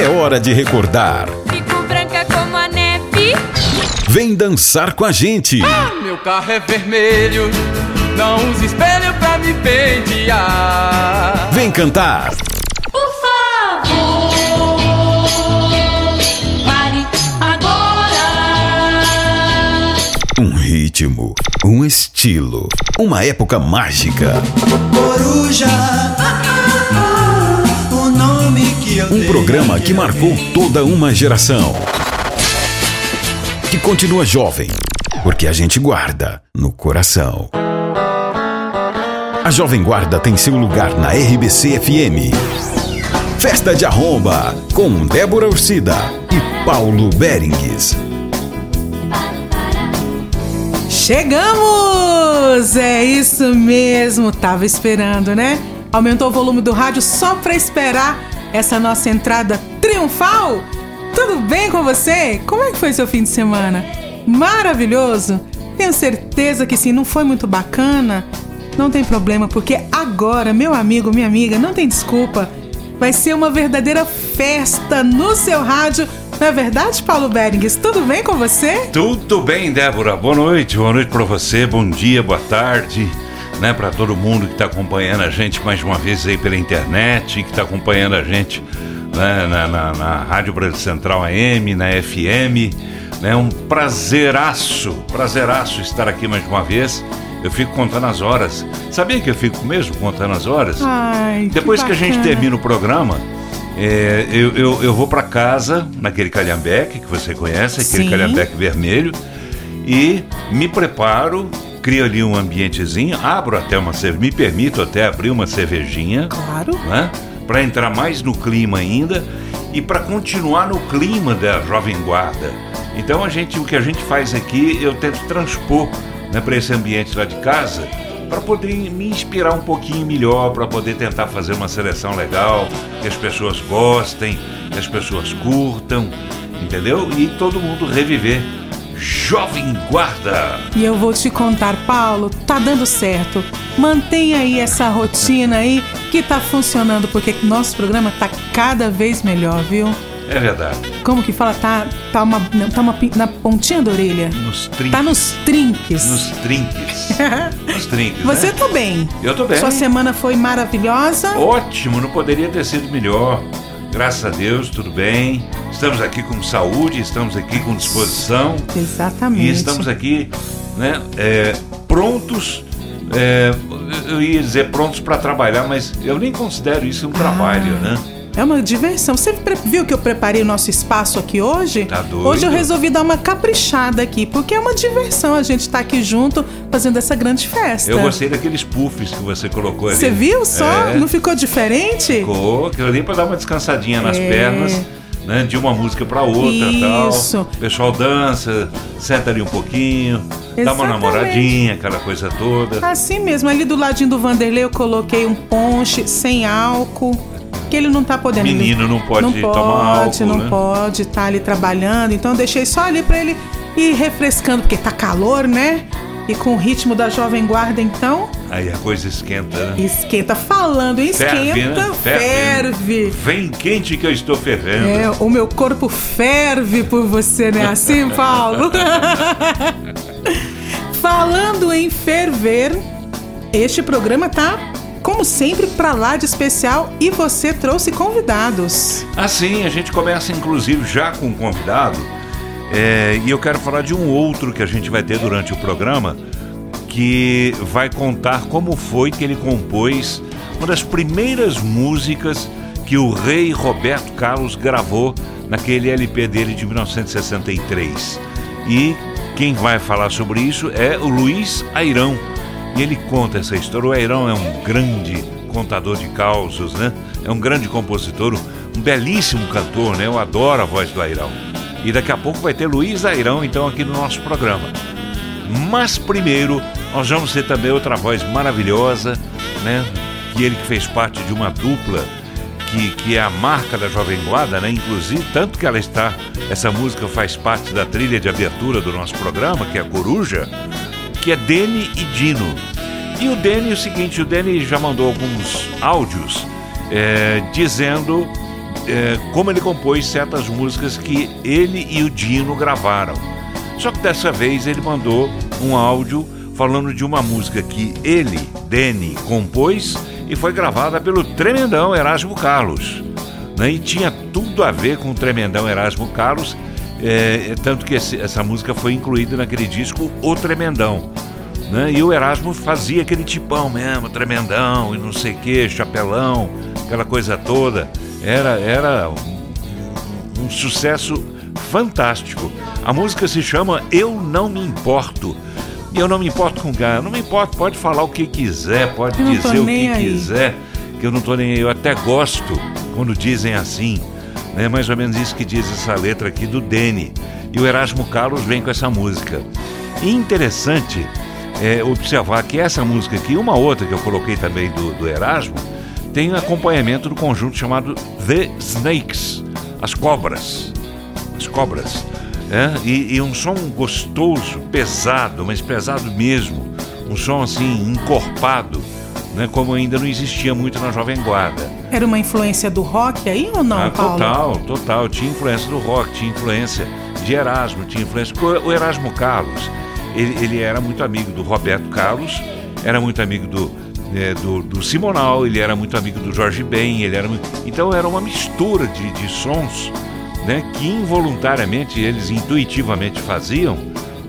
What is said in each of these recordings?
É hora de recordar. Fico branca como a neve. Vem dançar com a gente. Meu carro é vermelho, não use espelho pra me pentear. Vem cantar. Por favor, pare agora. Um ritmo, um estilo, uma época mágica. Coruja, que eu Um programa que marcou toda uma geração. Que continua jovem, porque a gente guarda no coração. A Jovem Guarda tem seu lugar na RBC FM. Festa de Arromba, com Débora Ursida e Paulo Berengues. Chegamos! É isso mesmo, tava esperando, né? Aumentou o volume do rádio só pra esperar essa nossa entrada triunfal? Tudo bem com você? Como é que foi seu fim de semana? Maravilhoso? Tenho certeza que sim, não foi muito bacana? Não tem problema, porque agora, meu amigo, minha amiga, não tem desculpa. Vai ser uma verdadeira festa no seu rádio. Não é verdade, Paulo Berengues? Tudo bem com você? Tudo bem, Débora. Boa noite, boa noite para você, bom dia, boa tarde, né, para todo mundo que está acompanhando a gente mais uma vez aí pela internet, que está acompanhando a gente né, na, na, na Rádio Brasil Central AM, na FM. É um prazeraço, prazeraço estar aqui mais uma vez. Eu fico contando as horas. Sabia que eu fico mesmo contando as horas? Ai, Depois que, a gente termina o programa, é, eu, eu, eu vou para casa, naquele calhambeque que você conhece, aquele Sim. calhambeque vermelho, e me preparo, crio ali um ambientezinho, abro até uma cerveja, me permito até abrir uma cervejinha, Claro. né? Para entrar mais no clima ainda e para continuar no clima da Jovem Guarda. Então a gente, o que a gente faz aqui, eu tento transpor né, para esse ambiente lá de casa para poder me inspirar um pouquinho melhor, para poder tentar fazer uma seleção legal, que as pessoas gostem, que as pessoas curtam, entendeu? E todo mundo reviver. Jovem Guarda! E eu vou te contar, Paulo, tá dando certo. Mantenha aí essa rotina aí que tá funcionando, porque nosso programa tá cada vez melhor, viu? É verdade. Como que fala? Tá, tá, uma, tá uma, na pontinha da orelha. Nos trinques. Tá nos trinques. Nos trinques. nos trinques. Você né? tá bem. Eu tô bem. Sua semana foi maravilhosa. Ótimo, não poderia ter sido melhor. Graças a Deus, tudo bem. Estamos aqui com saúde, estamos aqui com disposição Exatamente. e estamos aqui, né, é, prontos. é, eu ia dizer prontos para trabalhar, mas eu nem considero isso um trabalho, né? É uma diversão. Você viu que eu preparei o nosso espaço aqui hoje? Tá doido? Hoje eu resolvi dar uma caprichada aqui, porque é uma diversão a gente estar aqui junto fazendo essa grande festa. Eu gostei daqueles puffs que você colocou ali. Você viu só? É, Não ficou diferente? ficou, aquilo ali para dar uma descansadinha nas É. pernas. Né, de uma música para outra Isso. tal. O pessoal dança, senta ali um pouquinho, dá uma Exatamente. namoradinha, aquela coisa toda. Assim mesmo, ali do ladinho do Vanderlei eu coloquei um ponche sem álcool. Que ele não tá podendo. Menino não pode não tomar pode, álcool, Não né? pode estar ali trabalhando. Então eu deixei só ali pra ele ir refrescando, porque tá calor, né? E com o ritmo da Jovem Guarda, então, Aí a coisa esquenta, né? esquenta. Falando em Ferve, esquenta, né? ferve. Vem quente que eu estou fervendo. É, o meu corpo ferve por você, né? Assim, Paulo? Falando em ferver, este programa tá, como sempre, pra lá de especial e você trouxe convidados. Assim, a gente começa inclusive já com um convidado. é, e eu quero falar de um outro que a gente vai ter durante o programa, que vai contar como foi que ele compôs uma das primeiras músicas que o rei Roberto Carlos gravou naquele LP dele de 1963. E quem vai falar sobre isso é o Luiz Airão. E ele conta essa história. O Airão é um grande contador de causos, né? É um grande compositor, um belíssimo cantor, né? Eu adoro a voz do Airão. E daqui a pouco vai ter Luiz Airão, então, aqui no nosso programa. Mas primeiro, nós vamos ter também outra voz maravilhosa, né? Que ele que fez parte de uma dupla que, que é a marca da Jovem Guarda, né? Inclusive, tanto que ela está. Essa música faz parte da trilha de abertura do nosso programa, que é a Coruja, que é Dene e Dino. E o Dene, o seguinte, o Dene já mandou alguns áudios é, dizendo é, como ele compôs certas músicas que ele e o Dino gravaram. Só que dessa vez ele mandou um áudio falando de uma música que ele, Dene, compôs e foi gravada pelo tremendão Erasmo Carlos. Né? E tinha tudo a ver com o tremendão Erasmo Carlos, é, tanto que esse, essa música foi incluída naquele disco O Tremendão. Né? E o Erasmo fazia aquele tipão mesmo, tremendão e não sei o que, chapelão, aquela coisa toda. Era, era um, um sucesso fantástico. A música se chama Eu Não Me Importo. E eu não me importo com cara, não me importo, pode falar o que quiser, pode dizer o que aí. quiser, que eu não tô nem. Eu até gosto quando dizem assim. É mais ou menos isso que diz essa letra aqui do Dene. E o Erasmo Carlos vem com essa música. E interessante é, observar que essa música aqui, uma outra que eu coloquei também do, do Erasmo, tem um acompanhamento do conjunto chamado The Snakes, as cobras. As cobras. É? E, e um som gostoso, pesado, mas pesado mesmo. Um som assim, encorpado, né? como ainda não existia muito na Jovem Guarda. Era uma influência do rock aí ou não, Ah, Paulo? total, total. Tinha influência do rock, tinha influência de Erasmo, tinha influência. O Erasmo Carlos, ele, ele era muito amigo do Roberto Carlos, era muito amigo do, é, do, do Simonal, ele era muito amigo do Jorge Ben, ele era muito... Então era uma mistura de, de sons né, que involuntariamente eles intuitivamente faziam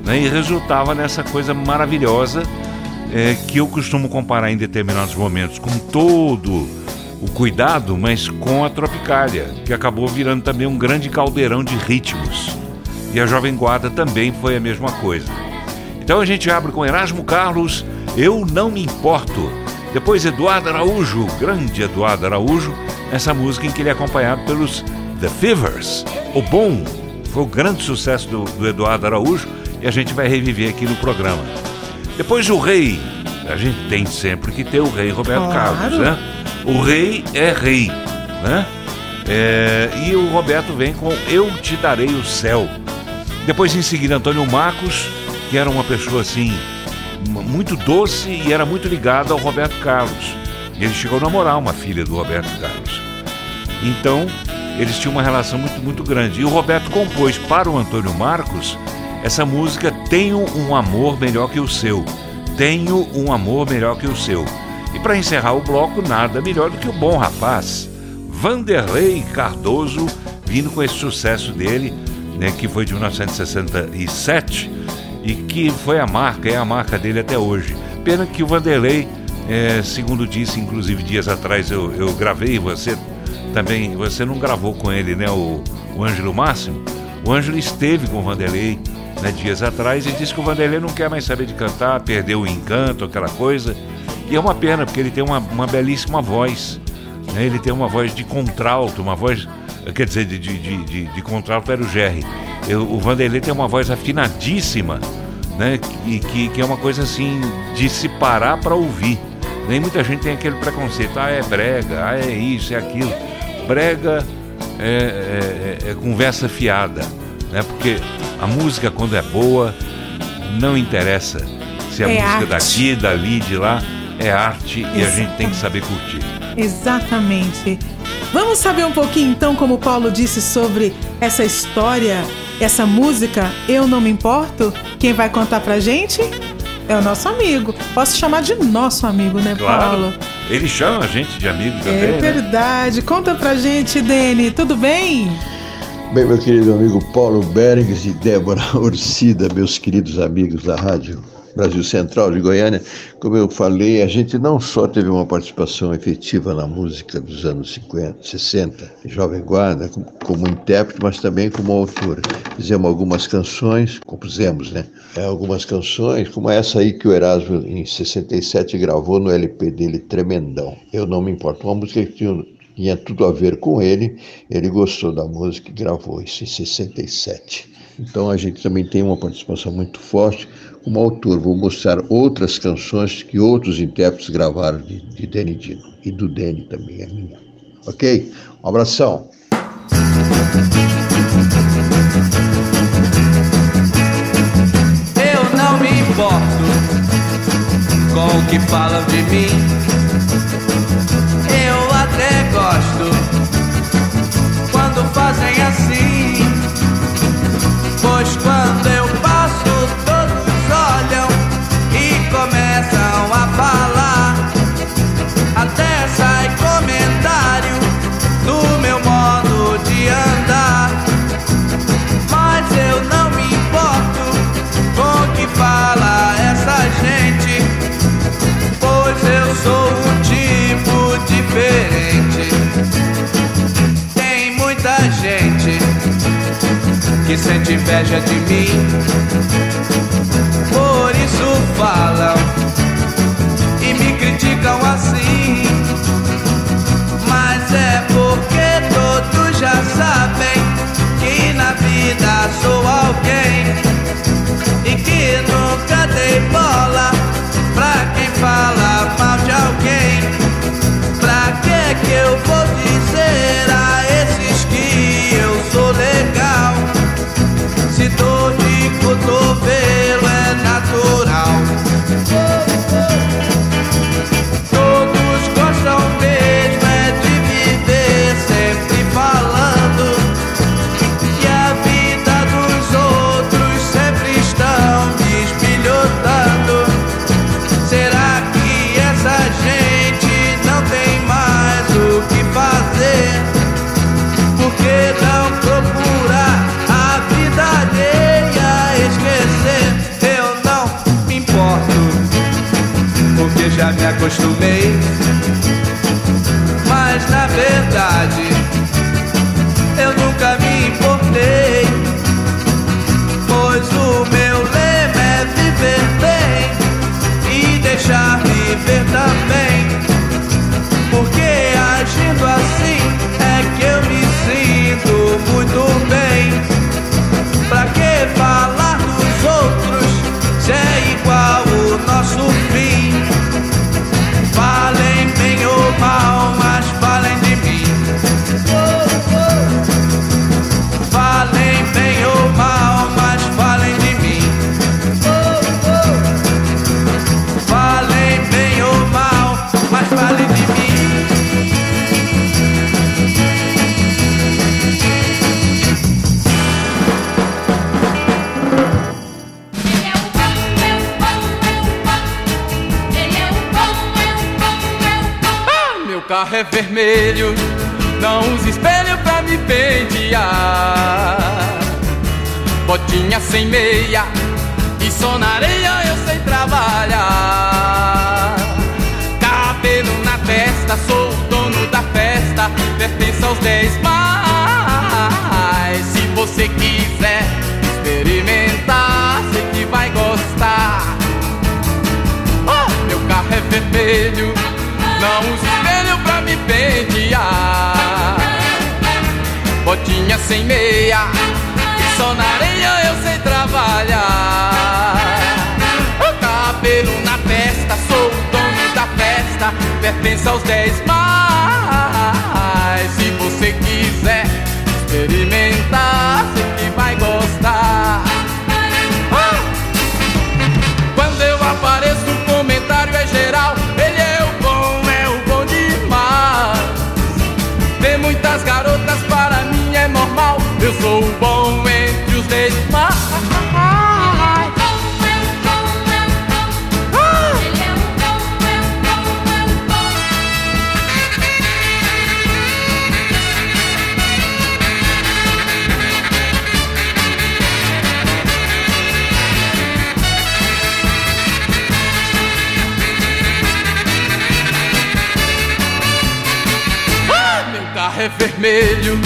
né, e resultava nessa coisa maravilhosa é, que eu costumo comparar em determinados momentos com todo o cuidado, mas com a Tropicália, que acabou virando também um grande caldeirão de ritmos. E a Jovem Guarda também foi a mesma coisa. Então a gente abre com Erasmo Carlos, Eu Não Me Importo. Depois Eduardo Araújo, grande Eduardo Araújo, essa música em que ele é acompanhado pelos The Fevers. O Bom foi o grande sucesso do, do Eduardo Araújo e a gente vai reviver aqui no programa. Depois o Rei, a gente tem sempre que ter o Rei Roberto Claro. Carlos, né? O Rei é Rei, né? É, e o Roberto vem com Eu Te Darei o Céu. Depois em seguida Antônio Marcos, que era uma pessoa assim muito doce e era muito ligado ao Roberto Carlos. Ele chegou a namorar uma filha do Roberto Carlos. Então, eles tinham uma relação muito, muito grande. E o Roberto compôs para o Antônio Marcos essa música Tenho um Amor Melhor que o Seu. Tenho um Amor Melhor que o Seu. E para encerrar o bloco, nada melhor do que o bom rapaz, Vanderlei Cardoso, vindo com esse sucesso dele, né, que foi de 1967 e que foi a marca, é a marca dele até hoje. Pena que o Vanderlei, é, segundo disse, inclusive dias atrás eu, eu gravei, você também, você não gravou com ele, né, o, o Ângelo Máximo? O Ângelo esteve com o Vanderlei né, dias atrás e disse que o Vanderlei não quer mais saber de cantar, perdeu o encanto, aquela coisa. E é uma pena, porque ele tem uma, uma belíssima voz. né, Ele tem uma voz de contralto, uma voz. Quer dizer, de, de, de, de, contralto era o Jerry. Eu- o Vanderlei tem uma voz afinadíssima, né? E que, que é uma coisa assim de se parar para ouvir. Nem muita gente tem aquele preconceito, ah, é brega, ah, é isso, é aquilo. Brega é, é- é conversa fiada, né? Porque a música, quando é boa, não interessa se a É música arte. daqui, dali, de lá, é arte e a gente tem que saber curtir. Exatamente. Vamos saber um pouquinho então, como o Paulo disse, sobre essa história, essa música Eu Não Me Importo? Quem vai contar pra gente é o nosso amigo. Posso chamar de nosso amigo, né, Paulo? Ele chama a gente de amigo também, É né? verdade. Conta pra gente, Dene, tudo bem? Bem, meu querido amigo Paulo Berges e Débora Orcida, meus queridos amigos da Rádio Brasil Central de Goiânia, como eu falei, a gente não só teve uma participação efetiva na música dos anos 50, 60, Jovem Guarda, como, intérprete, mas também como autor. Fizemos algumas canções, compusemos, né? É, algumas canções, como essa aí que o Erasmo, em 67, gravou no LP dele, Tremendão. Eu Não Me Importo. Uma música que tinha tinha tudo a ver com ele. Ele gostou da música e gravou isso em 67. Então a gente também tem uma participação muito forte como autor, vou mostrar outras canções que outros intérpretes gravaram de, de Danny Dino. E do Danny também, é minha. Ok? Um abração. Eu não me importo com o que falam de mim. Eu até gosto quando fazem assim. Pois quando eu começam a falar. Até sai comentário do meu modo de andar. Mas eu não me importo com o que fala essa gente, pois eu sou um tipo diferente. Tem muita gente que sente inveja de mim. Por isso fala criticam assim. Mas é porque todos já sabem que na vida sou alguém e que nunca dei bola pra quem fala mal de alguém. Pra que que eu vou acostumei. Mas na verdade, carro é vermelho, não usa espelho pra me pentear. Botinha sem meia e só na areia eu sei trabalhar. Cabelo na testa, sou o dono da festa, pertence aos dez mais. Se você quiser experimentar, sei que vai gostar. Oh, meu carro é vermelho, não uso espelho me pentear. Botinha sem meia, só na areia eu sei trabalhar. Cabelo na testa, sou o dono da festa, pertence aos dez mais. Se você quiser experimentar, vermelho,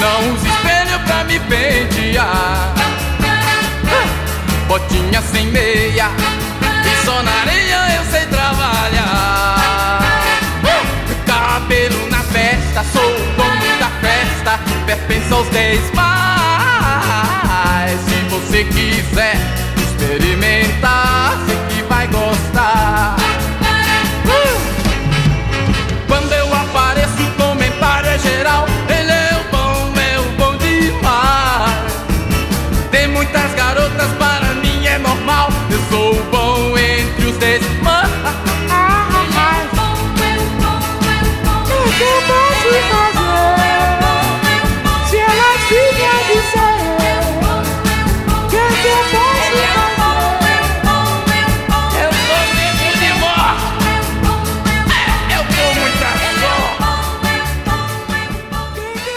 não usa espelho pra me pentear. Ah, Botinha sem meia, e só na areia eu sei trabalhar. Ah, Cabelo na festa, sou o dono da festa, pertence aos dez mais. Se você quiser experimentar, sei que vai gostar.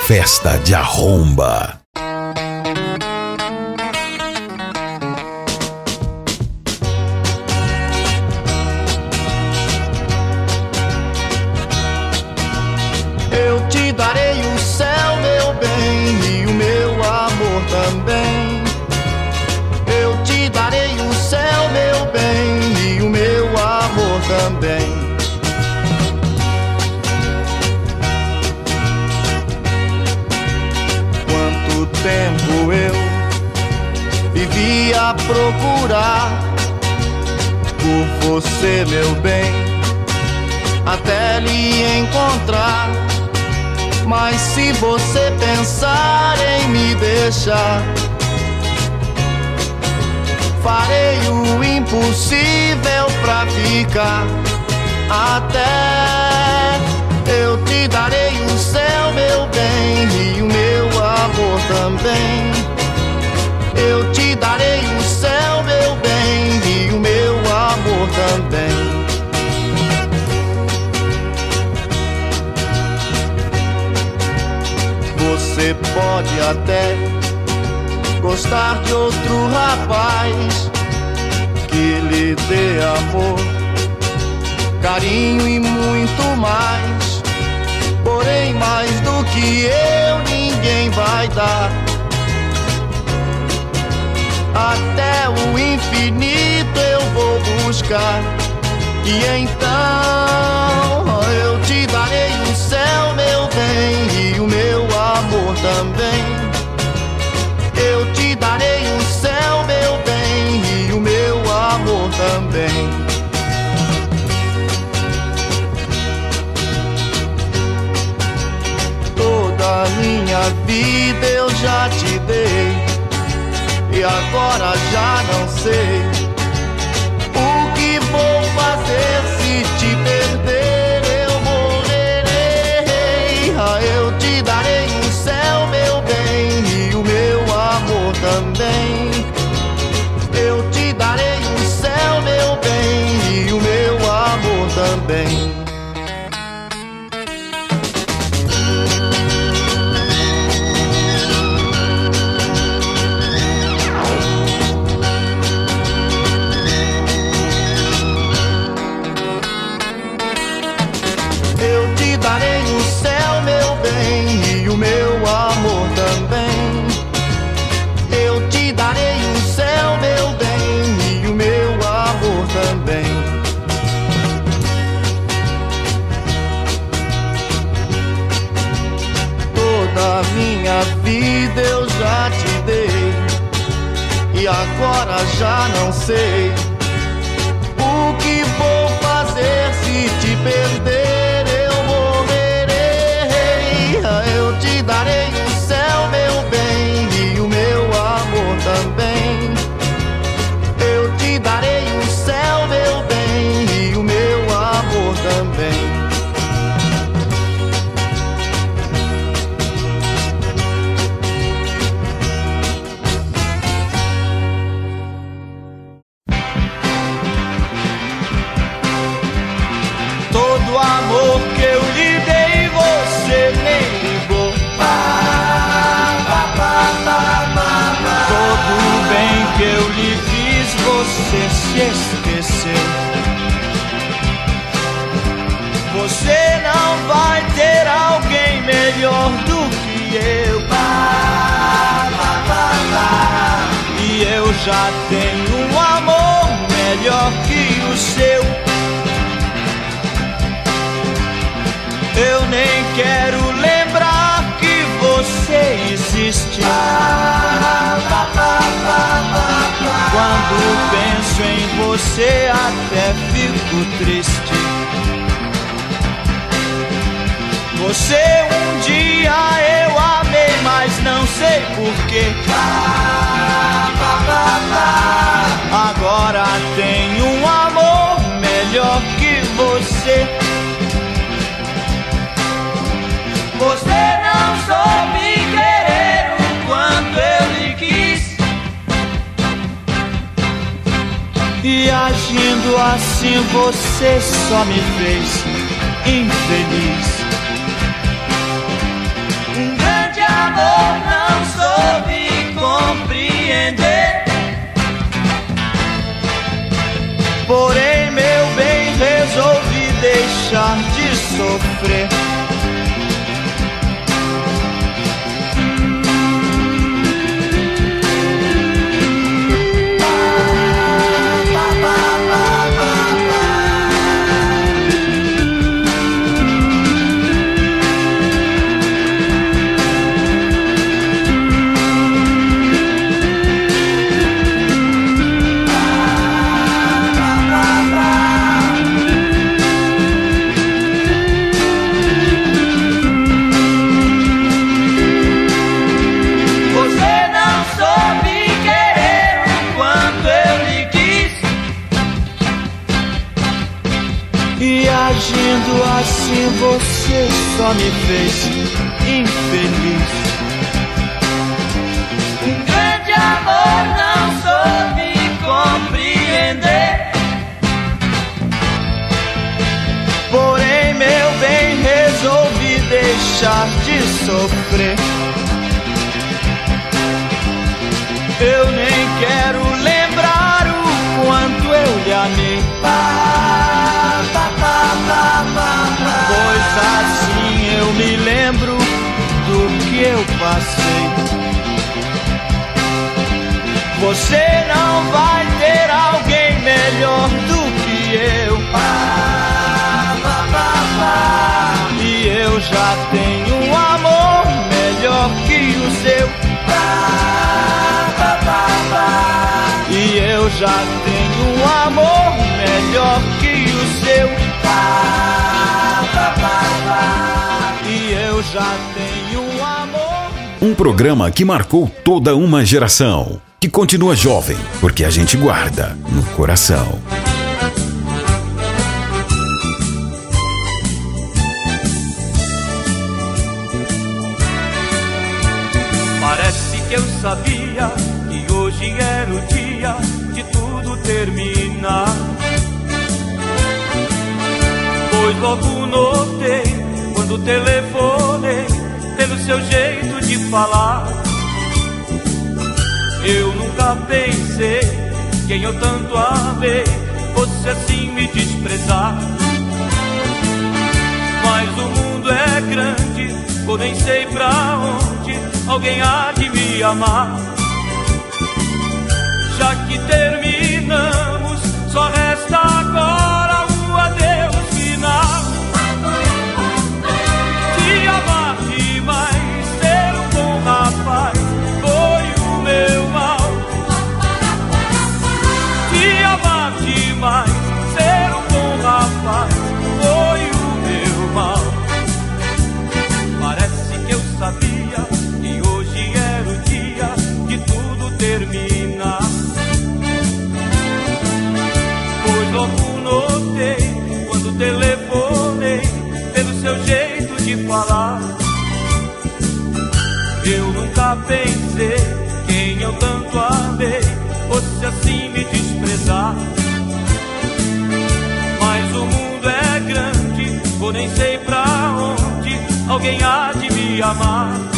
Festa de arromba. Procurar por você, meu bem, até lhe encontrar. Mas se você pensar em me deixar, farei o impossível pra ficar. Até eu te darei o céu, meu bem, e o meu amor também. Eu te darei o céu, meu bem, e o meu amor também. Você pode até gostar de outro rapaz que lhe dê amor, carinho e muito mais. Porém, mais do que eu, ninguém vai dar. Até o infinito eu vou buscar. E então eu te darei o céu, meu bem, e o meu amor também. Eu te darei o céu, meu bem, e o meu amor também. Toda a minha vida eu já te dei, e agora já não sei o que vou fazer se te perder. Eu morrerei. Ah, Eu te darei o céu, meu bem, e o meu amor também. Eu te darei o céu, meu bem, e o meu amor também. Já te dei, e agora já não sei. O que vou fazer se te perder? Se esqueceu. Você não vai ter alguém melhor do que eu. E eu já tenho um amor melhor que o seu. Eu nem quero lembrar que você existe. Quando penso em você, até fico triste. Você um dia eu amei, mas não sei porquê. Agora tenho um amor melhor que você. Você não soube E agindo assim você só me fez infeliz. Um grande amor não soube compreender. Porém, meu bem, resolvi deixar de sofrer. Que marcou toda uma geração. Que continua jovem, porque a gente guarda no coração. Parece que eu sabia que hoje era o dia de tudo terminar. Pois logo notei quando telefonei pelo seu jeito de falar. Nunca pensei quem eu tanto amei fosse assim me desprezar. Mas o mundo é grande, nem sei pra onde alguém há de me amar. Já que terminamos, só resta agora alguém há de me amar.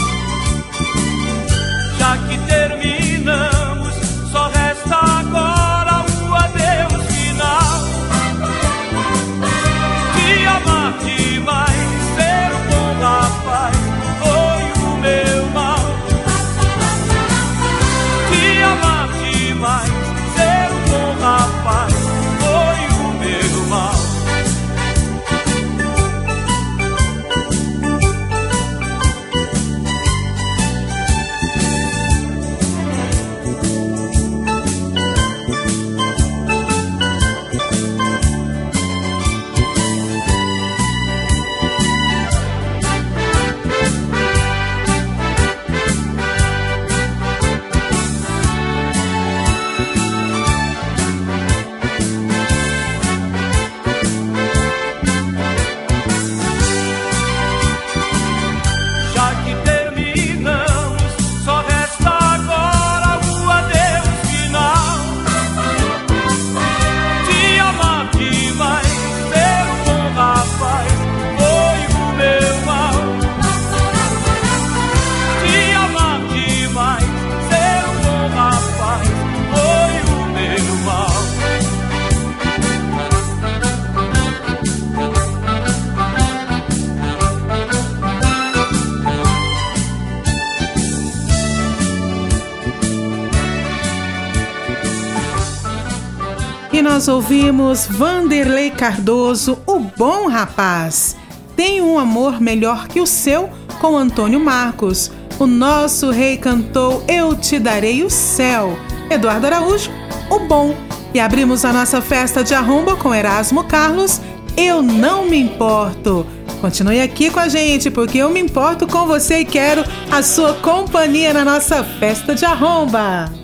Nós ouvimos Vanderlei Cardoso, o bom rapaz. Tem um amor melhor que o seu com Antônio Marcos. O nosso rei cantou Eu Te Darei o Céu. Eduardo Araújo, o bom. E abrimos a nossa festa de arromba com Erasmo Carlos, Eu Não Me Importo. Continue aqui com a gente, porque eu me importo com você e quero a sua companhia na nossa festa de arromba.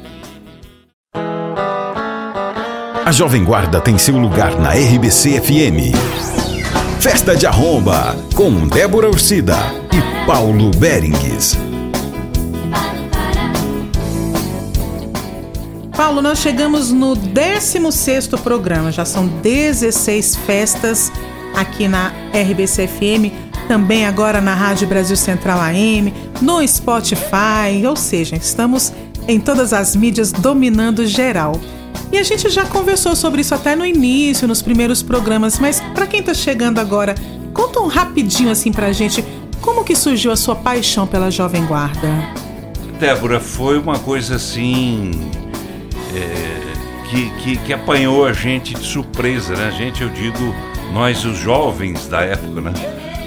A Jovem Guarda tem seu lugar na RBC FM. Festa de Arromba, com Débora Ursida e Paulo Berengues. Paulo, nós chegamos no 16º programa, já são 16 festas aqui na RBC FM, também agora na Rádio Brasil Central AM, no Spotify, ou seja, estamos em todas as mídias dominando geral. E a gente já conversou sobre isso até no início, nos primeiros programas, mas para quem está chegando agora, conta um rapidinho assim pra gente, como que surgiu a sua paixão pela Jovem Guarda? Débora, foi uma coisa assim. é, que, que, que apanhou a gente de surpresa, né? A gente, eu digo, nós, os jovens da época, né?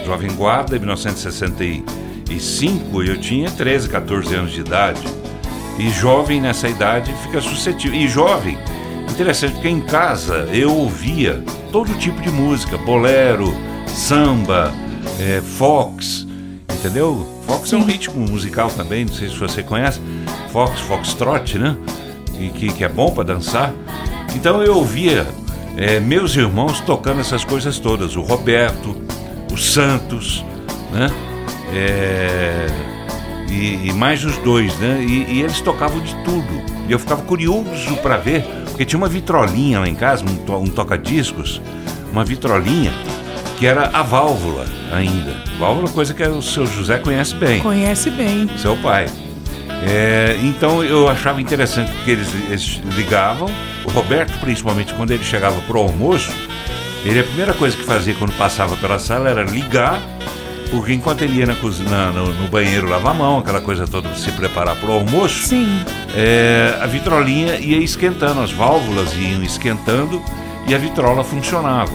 Jovem Guarda, em 1965, eu tinha 13, 14 anos de idade. E jovem nessa idade fica suscetível. E jovem, interessante, porque em casa eu ouvia todo tipo de música: bolero, samba, é, fox, entendeu? Fox é um ritmo musical também, não sei se você conhece. Fox, foxtrot, né? E que, que é bom para dançar. Então eu ouvia é, meus irmãos tocando essas coisas todas: o Roberto, o Santos, né? É, e, e mais os dois, né? E, e eles tocavam de tudo. E eu ficava curioso para ver, porque tinha uma vitrolinha lá em casa, um, to- um toca-discos, uma vitrolinha que era a válvula ainda. Válvula, coisa que o seu José conhece bem Conhece bem. seu pai. É, então eu achava interessante porque eles, eles ligavam, o Roberto, principalmente quando ele chegava pro almoço, ele a primeira coisa que fazia quando passava pela sala era ligar, porque enquanto ele ia na cozinha, no, no banheiro lavar a mão, aquela coisa toda, se preparar pro almoço, Sim. é, a vitrolinha ia esquentando, as válvulas iam esquentando e a vitrola funcionava.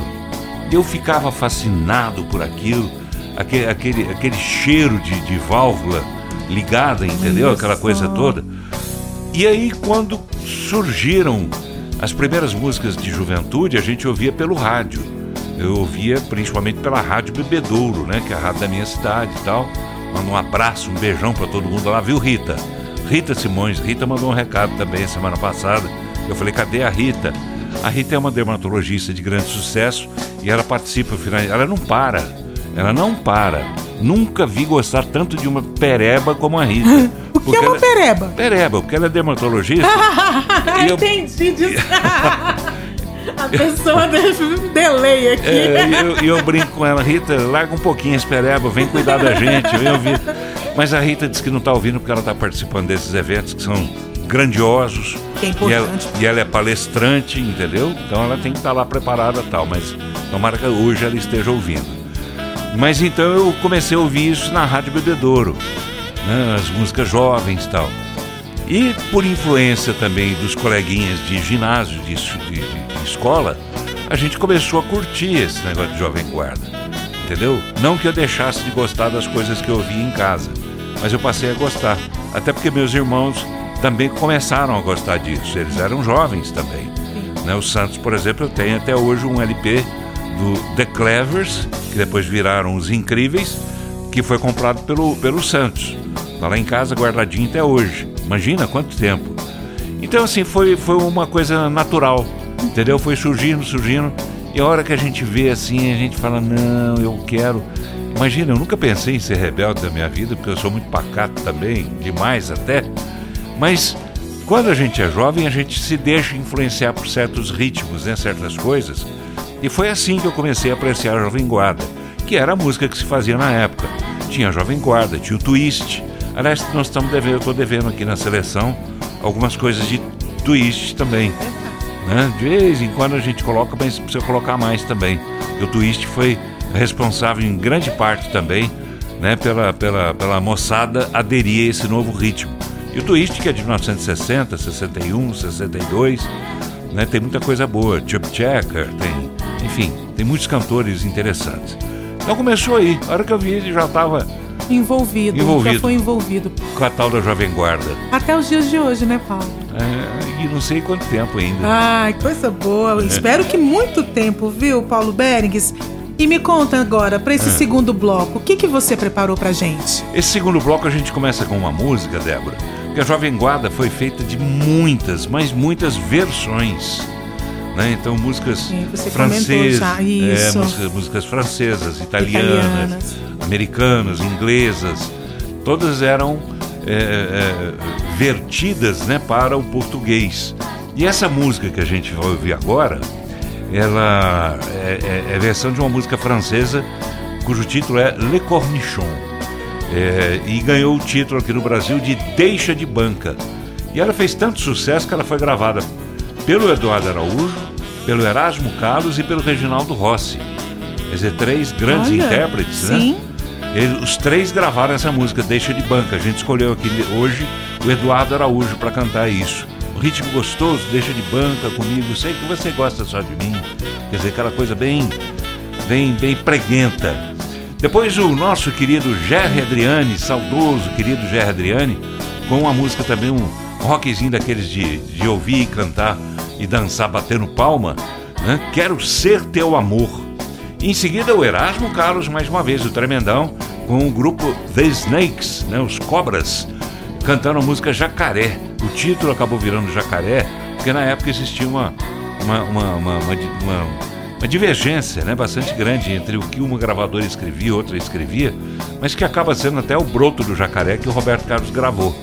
Eu ficava fascinado por aquilo, aquele, aquele, aquele cheiro de, de válvula ligada, entendeu? Olha Aquela coisa toda. E aí, quando surgiram as primeiras músicas de juventude, a gente ouvia pelo rádio. Eu ouvia principalmente pela Rádio Bebedouro, né? Que é a rádio da minha cidade e tal. Manda um abraço, um beijão pra todo mundo lá, viu, Rita? Rita Simões. Rita mandou um recado também semana passada. Eu falei, cadê a Rita? A Rita é uma dermatologista de grande sucesso e ela participa, ela não para. Ela não para. Nunca vi gostar tanto de uma pereba como a Rita. O que Porque é uma ela- pereba? Pereba, porque ela é dermatologista. E eu- Entendi disso. A pessoa delay aqui. É, e eu, eu brinco com ela, Rita, larga um pouquinho esse pereba, vem cuidar da gente, vem ouvir. Mas a Rita disse que não está ouvindo porque ela está participando desses eventos que são grandiosos. Que é e, ela, importante. e ela é palestrante, entendeu? Então ela tem que estar lá preparada e tal, mas tomara que hoje ela esteja ouvindo. Mas então eu comecei a ouvir isso na Rádio Bebedouro, né, as músicas jovens e tal. E por influência também dos coleguinhas de ginásio, de- de escola, a gente começou a curtir esse negócio de Jovem Guarda. Entendeu? Não que eu deixasse de gostar das coisas que eu ouvia em casa, mas eu passei a gostar. Até porque meus irmãos também começaram a gostar disso. Eles eram jovens também. Né? O Santos, por exemplo, tenho até hoje um LP do The Clevers, que depois viraram os Incríveis, que foi comprado pelo, pelo Santos. Tá lá em casa guardadinho até hoje. Imagina quanto tempo. Então, assim, foi, foi uma coisa natural, entendeu? Foi surgindo, surgindo. E a hora que a gente vê assim, a gente fala: não, eu quero. Imagina, eu nunca pensei em ser rebelde da minha vida, porque eu sou muito pacato também, demais até. Mas quando a gente é jovem, a gente se deixa influenciar por certos ritmos, né? certas coisas. E foi assim que eu comecei a apreciar a Jovem Guarda, que era a música que se fazia na época. Tinha a Jovem Guarda, tinha o Twist. Aliás, nós estamos devendo, eu estou devendo aqui na seleção algumas coisas de Twist também. Né? De vez em quando a gente coloca, mas precisa colocar mais também. E o Twist foi responsável em grande parte também né, pela, pela, pela moçada aderir a esse novo ritmo. E o Twist, que é de 1960, 61, 62, né, tem muita coisa boa. Chubb Checker, tem, enfim, tem muitos cantores interessantes. Então começou aí. A hora que eu vi, ele já estava Envolvido, Envolvido. Já foi envolvido. com a tal da Jovem Guarda. Até os dias de hoje, né, Paulo? É, e não sei quanto tempo ainda. Ai, coisa boa. Espero que muito tempo, viu, Paulo Berengues? E me conta agora, para esse É. segundo bloco, o que, que você preparou pra gente? Esse segundo bloco a gente começa com uma música, Débora, que a Jovem Guarda foi feita de muitas, mas muitas versões. Né? Então, músicas francesas, é, músicas, músicas francesas, italianas, Italianas. americanas, inglesas, todas eram é, é, vertidas né, para o português. E essa música que a gente vai ouvir agora, ela é, é, é versão de uma música francesa cujo título é Le Cornichon. E ganhou o título aqui no Brasil de Deixa de Banca. E ela fez tanto sucesso que ela foi gravada pelo Eduardo Araújo, pelo Erasmo Carlos e pelo Reginaldo Rossi. Quer dizer, três grandes Olha, intérpretes, sim. né? Eles- os três gravaram essa música, Deixa de Banca. A gente escolheu aqui hoje o Eduardo Araújo para cantar isso. O ritmo gostoso, Deixa de Banca comigo, sei que você gosta só de mim. Quer dizer, aquela coisa bem, bem, bem preguenta. Depois o nosso querido Gerry Adriani, saudoso querido Gerry Adriani, com uma música também, um rockzinho daqueles de, de ouvir e cantar e dançar batendo palma, né? Quero Ser Teu Amor. Em seguida, o Erasmo Carlos, mais uma vez, o Tremendão, com o grupo The Snakes, né? os Cobras, cantando a música Jacaré. O título acabou virando Jacaré, porque na época existia uma, uma, uma, uma, uma, di- uma- uma divergência né? bastante grande entre o que uma gravadora escrevia e outra escrevia, mas que acaba sendo até o broto do Jacaré que o Roberto Carlos gravou.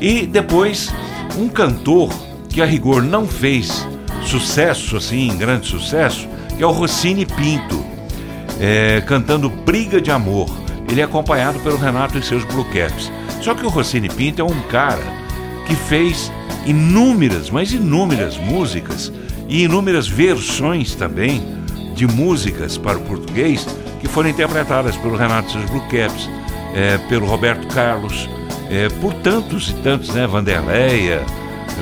E depois, um cantor que a rigor não fez sucesso, assim, grande sucesso, que é o Rossini Pinto, é, cantando Briga de Amor. Ele é acompanhado pelo Renato e seus Blue Caps. Só que o Rossini Pinto é um cara que fez inúmeras, mas inúmeras músicas e inúmeras versões também de músicas para o português que foram interpretadas pelo Renato e seus Blue Caps, é, pelo Roberto Carlos, é, por tantos e tantos, né? Vanderleia,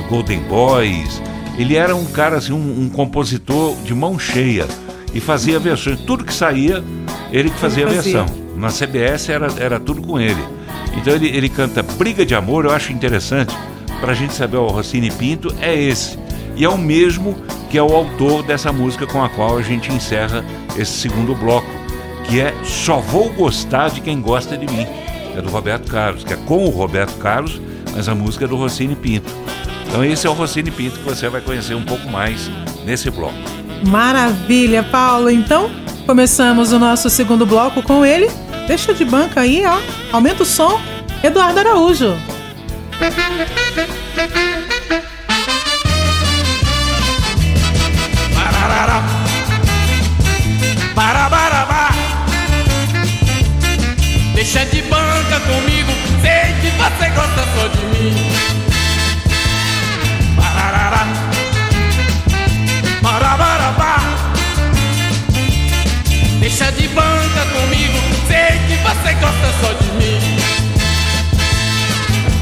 Golden Boys. Ele era um cara, assim, um, um compositor de mão cheia e fazia versões. Tudo que saía, ele que fazia a Ele fazia. versão. Na CBS era, era tudo com ele. Então ele, ele canta Briga de Amor, eu acho interessante, para a gente saber, o Rossini Pinto é esse. E é o mesmo que é o autor dessa música com a qual a gente encerra esse segundo bloco, que é Só Vou Gostar de Quem Gosta de Mim. É do Roberto Carlos, que é com o Roberto Carlos, mas a música é do Rossini Pinto. Então esse é o Rossini Pinto que você vai conhecer um pouco mais nesse bloco. Maravilha, Paulo. Então, começamos o nosso segundo bloco com ele. Deixa de banca aí, ó. Aumenta o som. Eduardo Araújo. Pararará. Parabarabá. Deixa de banca comigo, sei que você gosta só de mim. Deixa de banca comigo, sei que você gosta só de mim.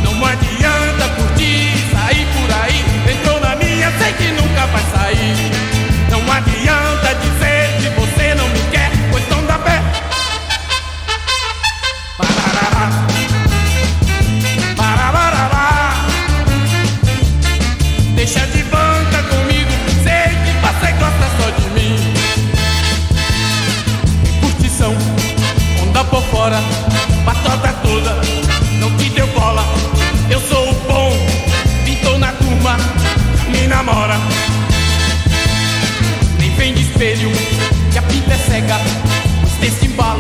Não adianta curtir, sair por aí. Entrou na minha, sei que nunca vai sair. Fora, batota toda, não te deu bola. Eu sou o bom, pintou na turma, me namora. Nem vem de espelho, que a pinta é cega. Pois desse embalo,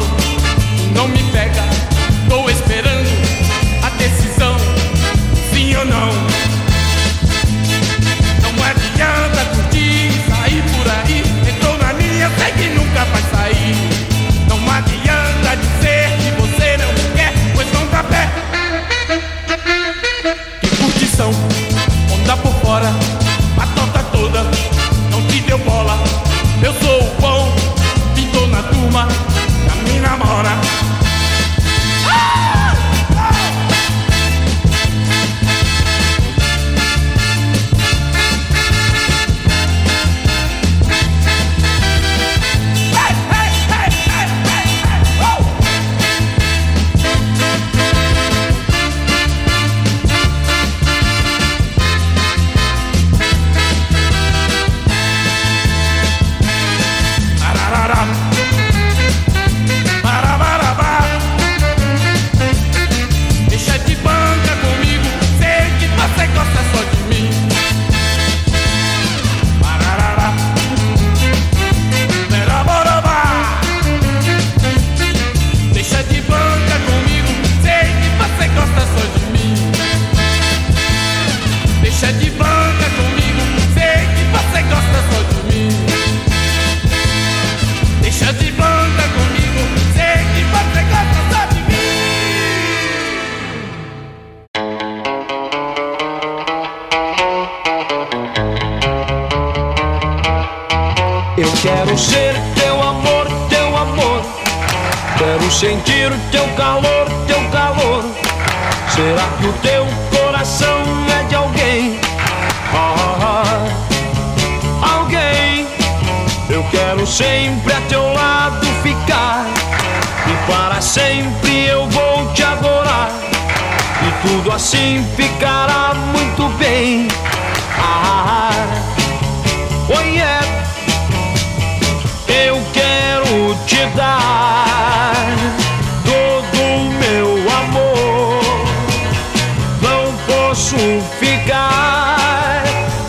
ficar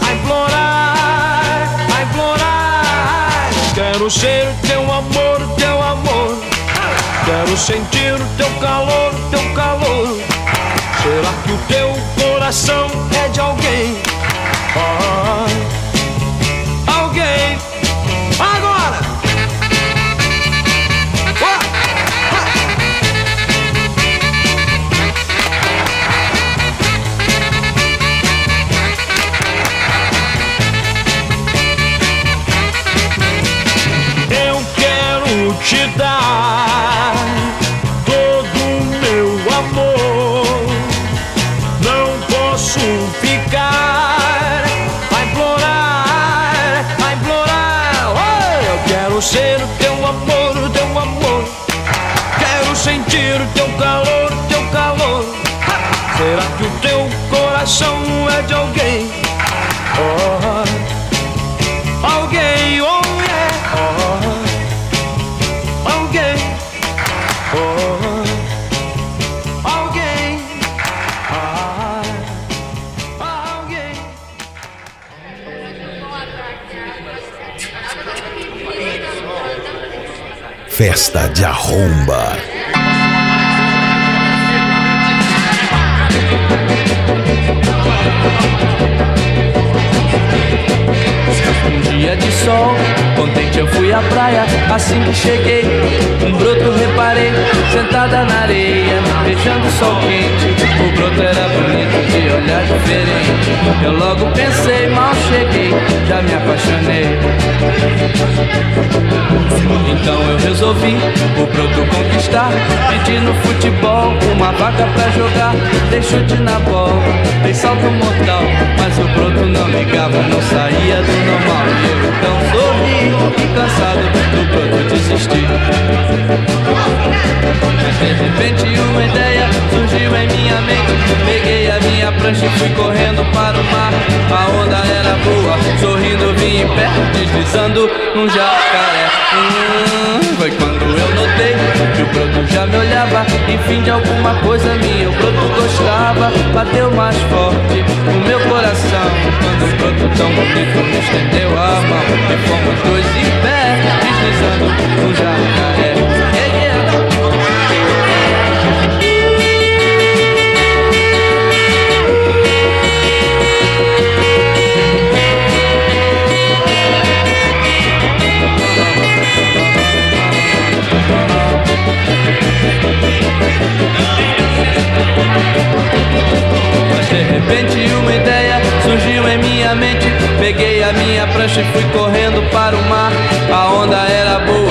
a implorar, a implorar. Quero ser teu amor, teu amor. Quero sentir teu calor, teu calor. Será que o teu coração é de alguém? Ah, coração é de alguém? Oh, alguém, oh yeah. Oh, alguém, oh, alguém, ah, alguém. Festa de arromba. Um dia de sol, contente eu fui à praia. Assim que cheguei, um broto reparei, sentada na areia, beijando o sol quente. O broto era bonito, de olhar diferente. Eu logo pensei, mal cheguei, já me apaixonei. Então eu resolvi o broto conquistar. Pedi no futebol uma vaga pra jogar. Dei chute na bola, dei salto mortal. Mas o broto não ligava, não saía do normal. E eu então sorri, cansado do broto de repente uma ideia surgiu em minha mente. Peguei a minha prancha e fui correndo para o mar. A onda era boa, sorrindo vim em pé, deslizando num jacaré. Foi quando eu notei que o broto já me olhava. Enfim, de alguma coisa minha, o broto gostava. Bateu mais forte no meu coração. Quando o broto tão bonito me estendeu a mão. E fomos dois em pé, deslizando num jacaré. Mas de repente uma ideia surgiu em minha mente. Peguei a minha prancha e fui correndo para o mar. A onda era boa,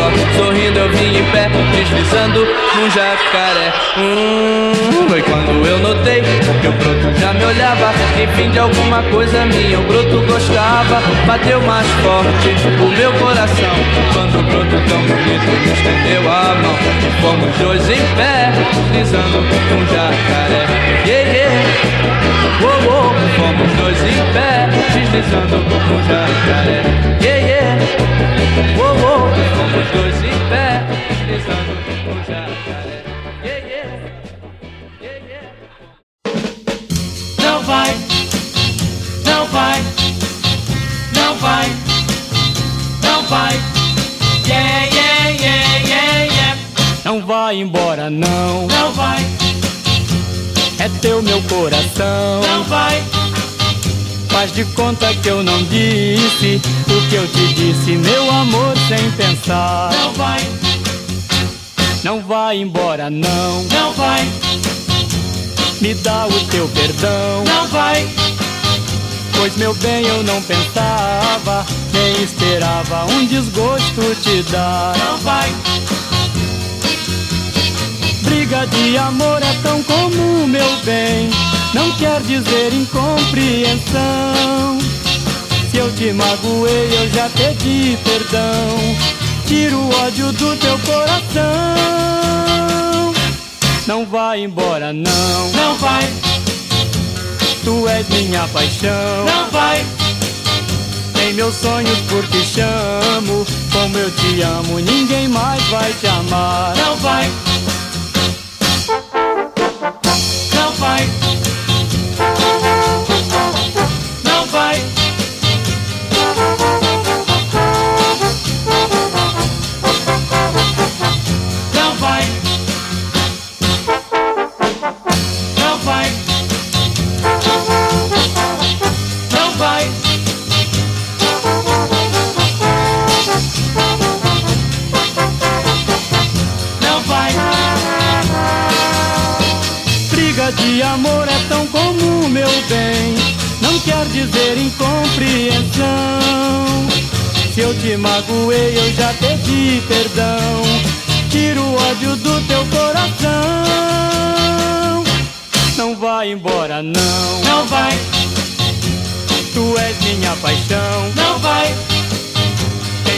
em pé, deslizando num jacaré. Hum, foi quando eu notei que o broto já me olhava. Enfim, de alguma coisa minha, o broto gostava. Bateu mais forte o meu coração. Quando o broto tão bonito me estendeu a mão. Fomos dois em pé, deslizando num jacaré. Yeah, yeah. Uou, uou, fomos dois em pé, deslizando num jacaré. Yeah, yeah. Uou, uou, fomos dois em pé, deslizando num jacaré. Yeah, yeah. Yeah, yeah. Não vai, não vai, não vai, não vai. Yeah, yeah, yeah, yeah, yeah. Não vai embora não, Não vai, é teu meu coração. não vai, Faz de conta que eu não disse o que eu te disse, meu amor, sem pensar. não vai, Não vai embora não, não vai, me dá o teu perdão. não vai, Pois meu bem eu não pensava, nem esperava um desgosto te dar. não vai, Briga de amor é tão comum, meu bem. Não quer dizer incompreensão. Se eu te magoei, eu já pedi perdão. Tira o ódio do teu coração. Não vai embora, não. Não vai, Tu és minha paixão. não vai, Em meus sonhos por te chamo. Como eu te amo, ninguém mais vai te amar. não vai. Não vai. Bem. Não quer dizer incompreensão. Se eu te magoei, eu já pedi perdão. Tira o ódio do teu coração. Não vai embora, não. Não vai. Tu és minha paixão. Não vai.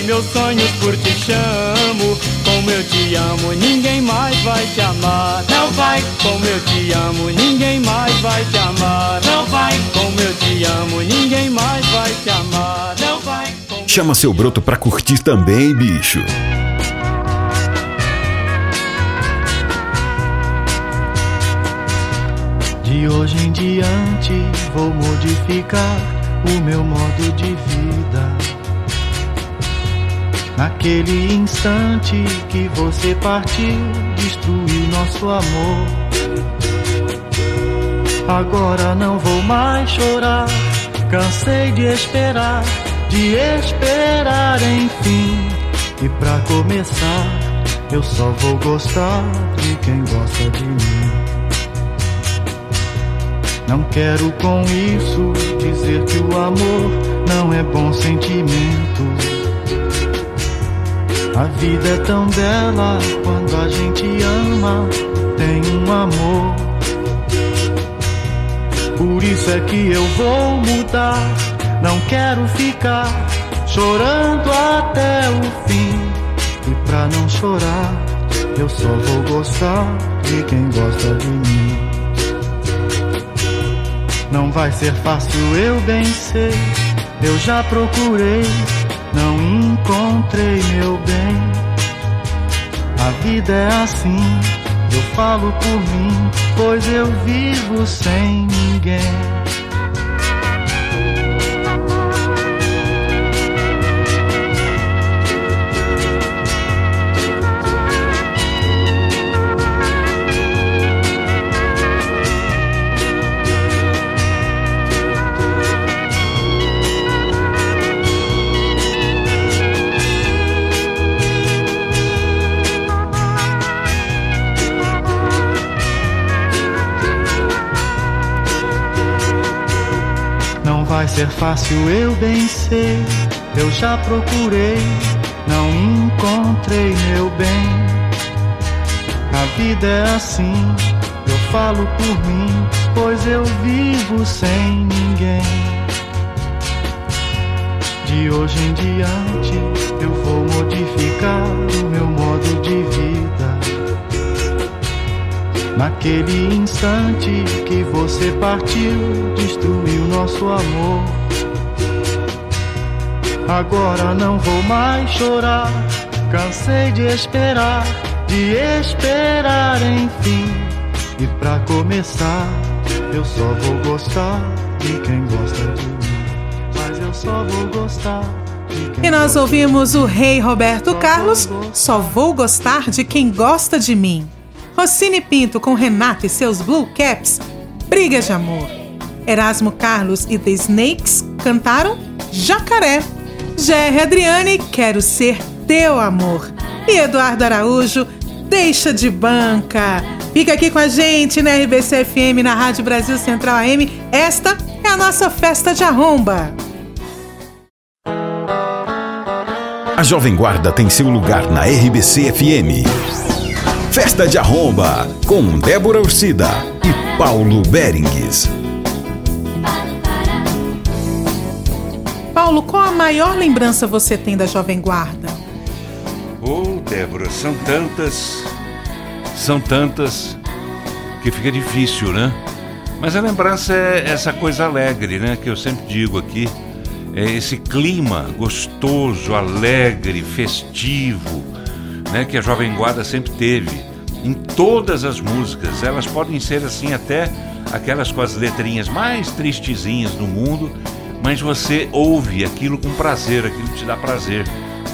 Meus sonhos por te chamo. Como eu te amo, ninguém mais vai te amar. Não vai. Como eu te amo, ninguém mais vai te amar. Não vai. Como eu te amo, ninguém mais vai te amar. Não vai. Chama seu broto pra curtir também, bicho. De hoje em diante vou modificar o meu modo de vida. Naquele instante que você partiu, destruiu nosso amor. Agora não vou mais chorar, cansei de esperar, de esperar enfim. E pra começar, eu só vou gostar de quem gosta de mim. Não quero com isso dizer que o amor não é bom sentimento. A vida é tão bela quando a gente ama, tem um amor. Por isso é que eu vou mudar, não quero ficar chorando até o fim. E pra não chorar, eu só vou gostar de quem gosta de mim. Não vai ser fácil, eu bem sei. Eu já procurei, não encontrei meu bem. A vida é assim, eu falo por mim, pois eu vivo sem ninguém. Ser fácil, eu bem sei. Eu já procurei, não encontrei meu bem. A vida é assim, eu falo por mim, pois eu vivo sem ninguém. De hoje em diante, eu vou modificar o meu modo de vida. Naquele instante que você partiu, destruiu nosso amor. Agora não vou mais chorar, cansei de esperar, de esperar enfim. E pra começar, eu só vou gostar de quem gosta de mim. Mas eu só vou gostar E nós ouvimos o rei Roberto Carlos, Só Vou Gostar de Quem Gosta de Mim. Rossini Pinto com Renato e seus Blue Caps, Briga de Amor. Erasmo Carlos e The Snakes cantaram Jacaré. Jerry Adriane, Quero Ser Teu Amor. E Eduardo Araújo, Deixa de Banca. Fica aqui com a gente na RBC FM, na Rádio Brasil Central AM. Esta é a nossa festa de arromba. A Jovem Guarda tem seu lugar na RBC FM. Festa de Arromba, com Débora Ursida e Paulo Berengues. Paulo, qual a maior lembrança você tem da Jovem Guarda? Ô, Débora, são tantas, são tantas que fica difícil, né? Mas a lembrança é essa coisa alegre, né? Que eu sempre digo aqui. É esse clima gostoso, alegre, festivo, né? Que a Jovem Guarda sempre teve. Em todas as músicas. Elas podem ser assim até aquelas com as letrinhas mais tristezinhas do mundo, mas você ouve aquilo com prazer, aquilo te dá prazer.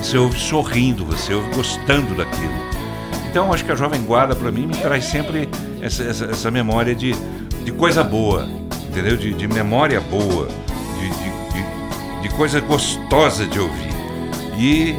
Você ouve sorrindo, você ouve gostando daquilo. Então, acho que a Jovem Guarda, para mim, me traz sempre essa, essa, essa memória de, de coisa boa, entendeu? De, de memória boa, de, de, de, de coisa gostosa de ouvir. E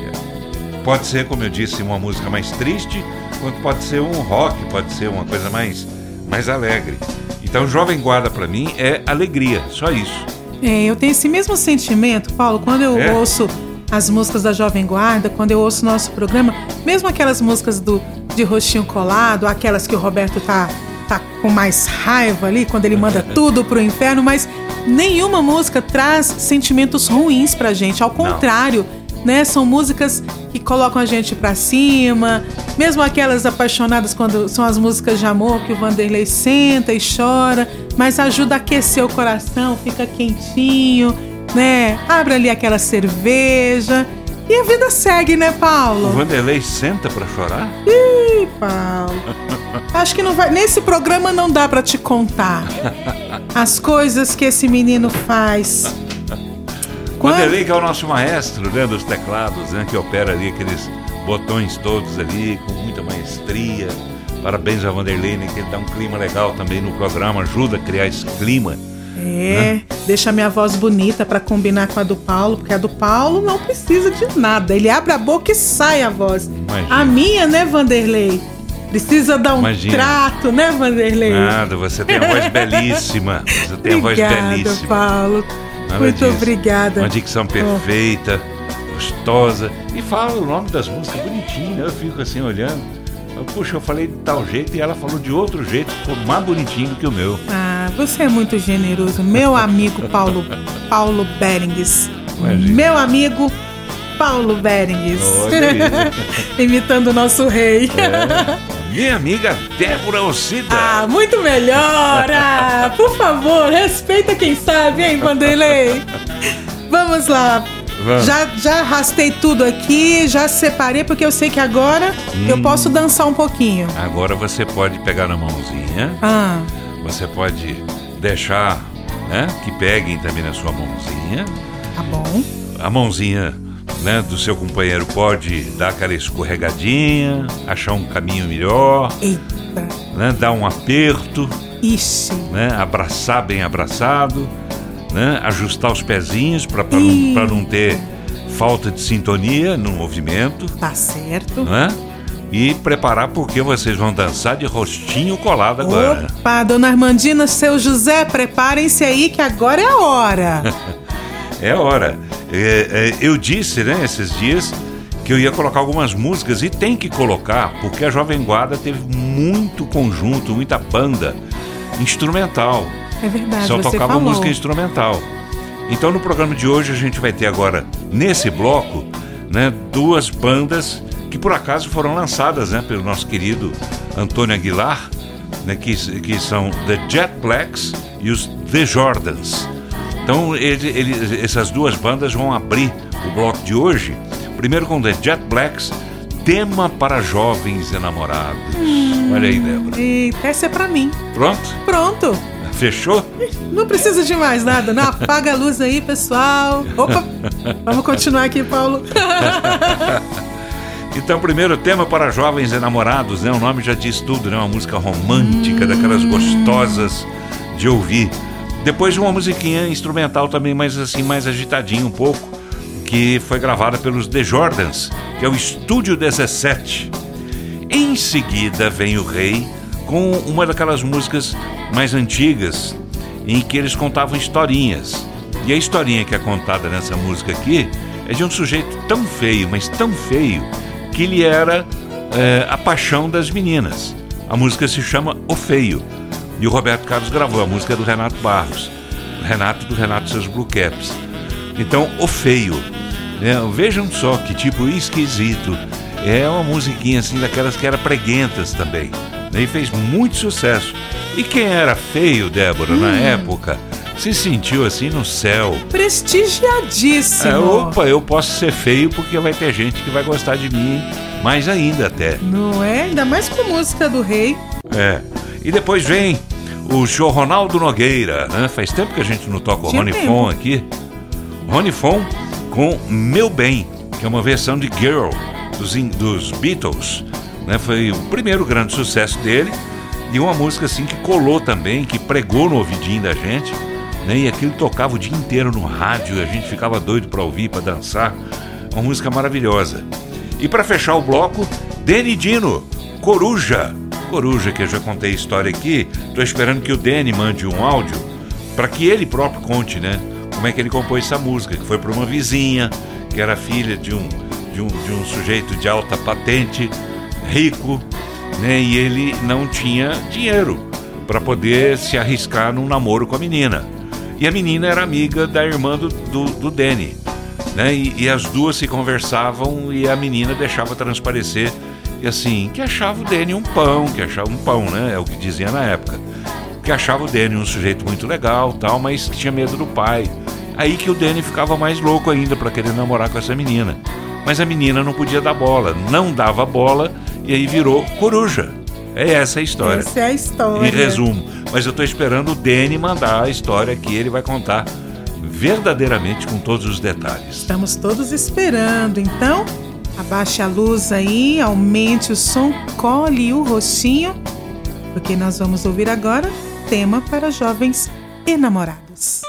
pode ser, como eu disse, uma música mais triste, quanto pode ser um rock, pode ser uma coisa mais, mais alegre. Então, Jovem Guarda, para mim, é alegria, só isso. É, eu tenho esse mesmo sentimento, Paulo, quando eu É? ouço as músicas da Jovem Guarda, quando eu ouço nosso programa, mesmo aquelas músicas do de rostinho colado, aquelas que o Roberto tá, tá com mais raiva ali, quando ele manda tudo pro inferno, mas nenhuma música traz sentimentos ruins pra gente, ao contrário, né? São músicas que colocam a gente pra cima, mesmo aquelas apaixonadas quando são as músicas de amor que o Vanderlei senta e chora, mas ajuda a aquecer o coração, fica quentinho, né? Abre ali aquela cerveja e a vida segue, né, O Paulo? Vanderlei senta para chorar? Ih, Paulo. Acho que não vai. Nesse programa não dá pra te contar as coisas que esse menino faz. Quando- Vanderlei que é o nosso maestro, né, dos teclados, né, que opera ali aqueles botões todos ali com muita maestria. Parabéns a Vanderlei, né, que ele dá um clima legal também no programa, ajuda a criar esse clima. É, deixa a minha voz bonita pra combinar com a do Paulo, porque a do Paulo não precisa de nada. Ele abre a boca e sai a voz. Imagina. A minha, né, Vanderlei? Precisa dar um Imagina. trato, né, Vanderlei? Nada, você tem a voz belíssima. Você tem a voz Obrigada, belíssima. Paulo. Nada Muito disso. obrigada. Uma dicção perfeita, gostosa. E fala o nome das músicas bonitinho, né? Eu fico assim olhando. Puxa, eu falei de tal jeito e ela falou de outro jeito, ficou mais bonitinho do que o meu. Ah, você é muito generoso. Meu amigo Paulo, Paulo Berengues. Imagina. Meu amigo Paulo Berengues. Imitando o nosso rei. Minha amiga Débora Ocida. Ah, muito melhor! Ah, por favor, respeita quem sabe, hein, Vanderlei? Vamos lá. Vamos. Já, já arrastei tudo aqui, já separei, porque eu sei que agora eu Hum. posso dançar um pouquinho. Agora você pode pegar na mãozinha, Ah, você pode deixar né, que peguem também na sua mãozinha. tá bom. A mãozinha né, do seu companheiro pode dar aquela escorregadinha, achar um caminho melhor, Eita, né, dar um aperto, ixi. né, abraçar bem abraçado, né, ajustar os pezinhos para não, pra não ter falta de sintonia no movimento, Tá certo. né? E preparar porque vocês vão dançar de rostinho colado agora. Opa, dona Armandina, seu José, preparem-se aí que agora é a hora. É hora. É, é, eu disse, né, esses dias, que eu ia colocar algumas músicas e tem que colocar, porque a Jovem Guarda teve muito conjunto, muita banda instrumental. É verdade, Só tocava falou. música instrumental. Então no programa de hoje a gente vai ter agora, nesse bloco, né, duas bandas que por acaso foram lançadas né, pelo nosso querido Antônio Aguilar, né, que, que são The Jet Blacks e os The Jordans. Então ele, ele- essas duas bandas vão abrir o bloco de hoje, primeiro com The Jet Blacks, tema para jovens enamorados. Olha aí, Débora. Eita, essa é pra mim. Pronto? Pronto. Fechou? Não precisa de mais nada, não. Apaga a luz aí, pessoal. Opa, vamos continuar aqui, Paulo. Então, primeiro tema para jovens enamorados, né? O nome já diz tudo, né? Uma música romântica, daquelas gostosas de ouvir. Depois uma musiquinha instrumental também, mais assim, mais agitadinha um pouco, que foi gravada pelos The Jordans, que é o Estúdio 17. Em seguida vem o Rei com uma daquelas músicas mais antigas, em que eles contavam historinhas. E a historinha que é contada nessa música aqui é de um sujeito tão feio, mas tão feio, que ele era é, a paixão das meninas. A música se chama O Feio. E o Roberto Carlos gravou a música é do Renato Barros. Renato do Renato seus Blue Caps. Então, O Feio. né? vejam só que tipo esquisito. É uma musiquinha assim daquelas que eram preguentas também. né? E fez muito sucesso. E quem era feio, Débora, na Hum. época, se sentiu assim no céu. Prestigiadíssimo. É, opa, eu posso ser feio porque vai ter gente que vai gostar de mim mais ainda até. Não é? Ainda mais com música do rei. É. E depois vem o show Ronaldo Nogueira, né? Faz tempo que a gente não toca o Rony. Fon aqui. Rony Fon com Meu Bem, que é uma versão de Girl dos, dos Beatles. Né? Foi o primeiro grande sucesso dele. E uma música assim que colou também, que pregou no ouvidinho da gente. Né? E aquilo tocava o dia inteiro no rádio, e a gente ficava doido para ouvir, para dançar. Uma música maravilhosa. E para fechar o bloco, Danny Dino, Coruja. Coruja, que eu já contei a história aqui. Tô esperando que o Danny mande um áudio para que ele próprio conte, né? Como é que ele compôs essa música, que foi para uma vizinha, que era filha de um, de um, de um sujeito de alta patente, rico, né? E ele não tinha dinheiro para poder se arriscar num namoro com a menina. E a menina era amiga da irmã do, do, do Danny né? E, e as duas se conversavam e a menina deixava transparecer e assim, que achava o Danny um pão, que achava um pão, né? É o que dizia na época. Que achava o Danny um sujeito muito legal, tal, mas que tinha medo do pai. Aí que o Danny ficava mais louco ainda para querer namorar com essa menina. Mas a menina não podia dar bola, não dava bola e aí virou coruja. É essa a história. Essa é a história. Em resumo, mas eu tô esperando o Danny mandar a história que ele vai contar verdadeiramente com todos os detalhes. Estamos todos esperando. Então, abaixe a luz aí, aumente o som, colhe o rostinho, porque nós vamos ouvir agora tema para jovens enamorados.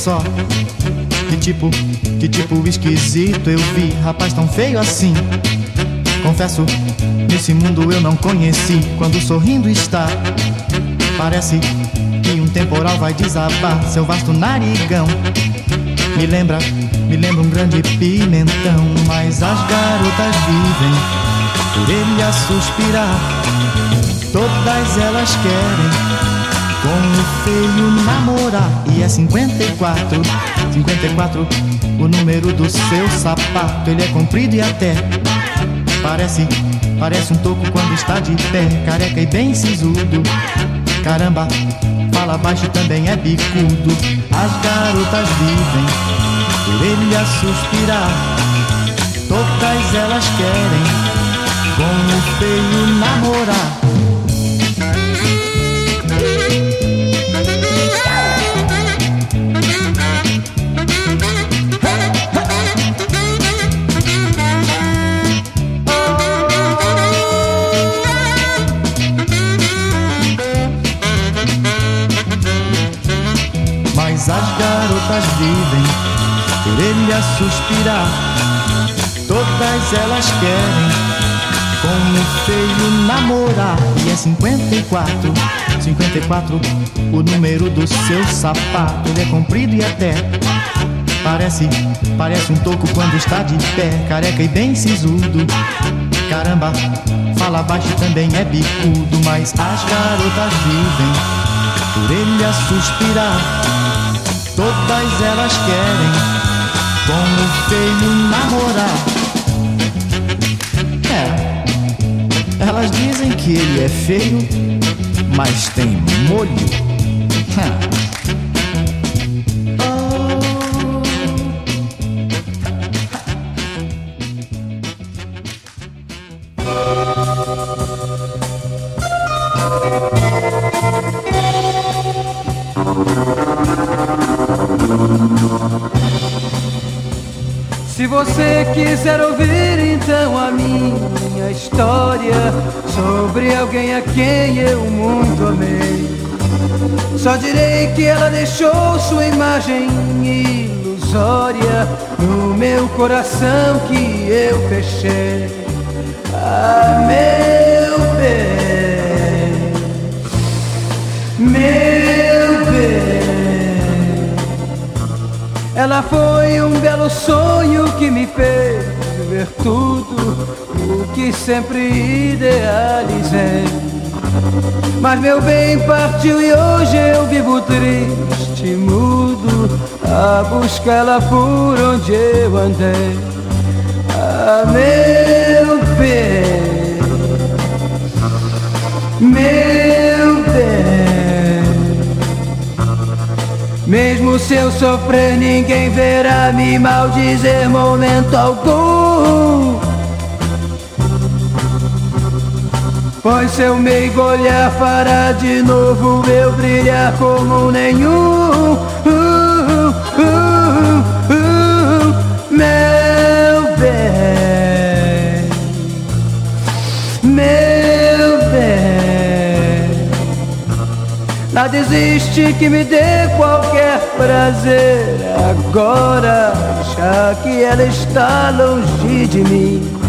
Só, que tipo, que tipo esquisito eu vi, rapaz tão feio assim. Confesso, nesse mundo eu não conheci. Quando sorrindo está, parece que um temporal vai desabar seu vasto narigão. Me lembra, me lembra um grande pimentão, mas as garotas vivem por ele a suspirar. Todas elas querem com o feio namorar. E é 54, 54, o número do seu sapato. Ele é comprido e até parece, parece um toco quando está de pé, careca e bem sisudo. Caramba, fala baixo também é bicudo. As garotas vivem por ele a suspirar. Todas elas querem com o feio namorar. Por ele a suspirar. Todas elas querem com o feio namorar. E é 54, 54, o número do seu sapato. Ele é comprido e até parece, parece um toco quando está de pé, careca e bem sisudo. Caramba, fala baixo também é bicudo, mas as garotas vivem por ele a suspirar. Todas elas querem com o feio namorar. É, elas dizem que ele é feio, mas tem molho. Hum. Você quiser ouvir então a minha história sobre alguém a quem eu muito amei, só direi que ela deixou sua imagem ilusória no meu coração que eu fechei. Ah, meu bem, meu Ela foi um belo sonho que me fez ver tudo o que sempre idealizei. Mas meu bem partiu e hoje eu vivo triste, mudo, a buscá-la por onde eu andei. Ah, se eu sofrer, ninguém verá me maldizer momento algum. Pois seu meigo olhar fará de novo eu brilhar como nenhum. Nada existe que me dê qualquer prazer agora, já que ela está longe de mim.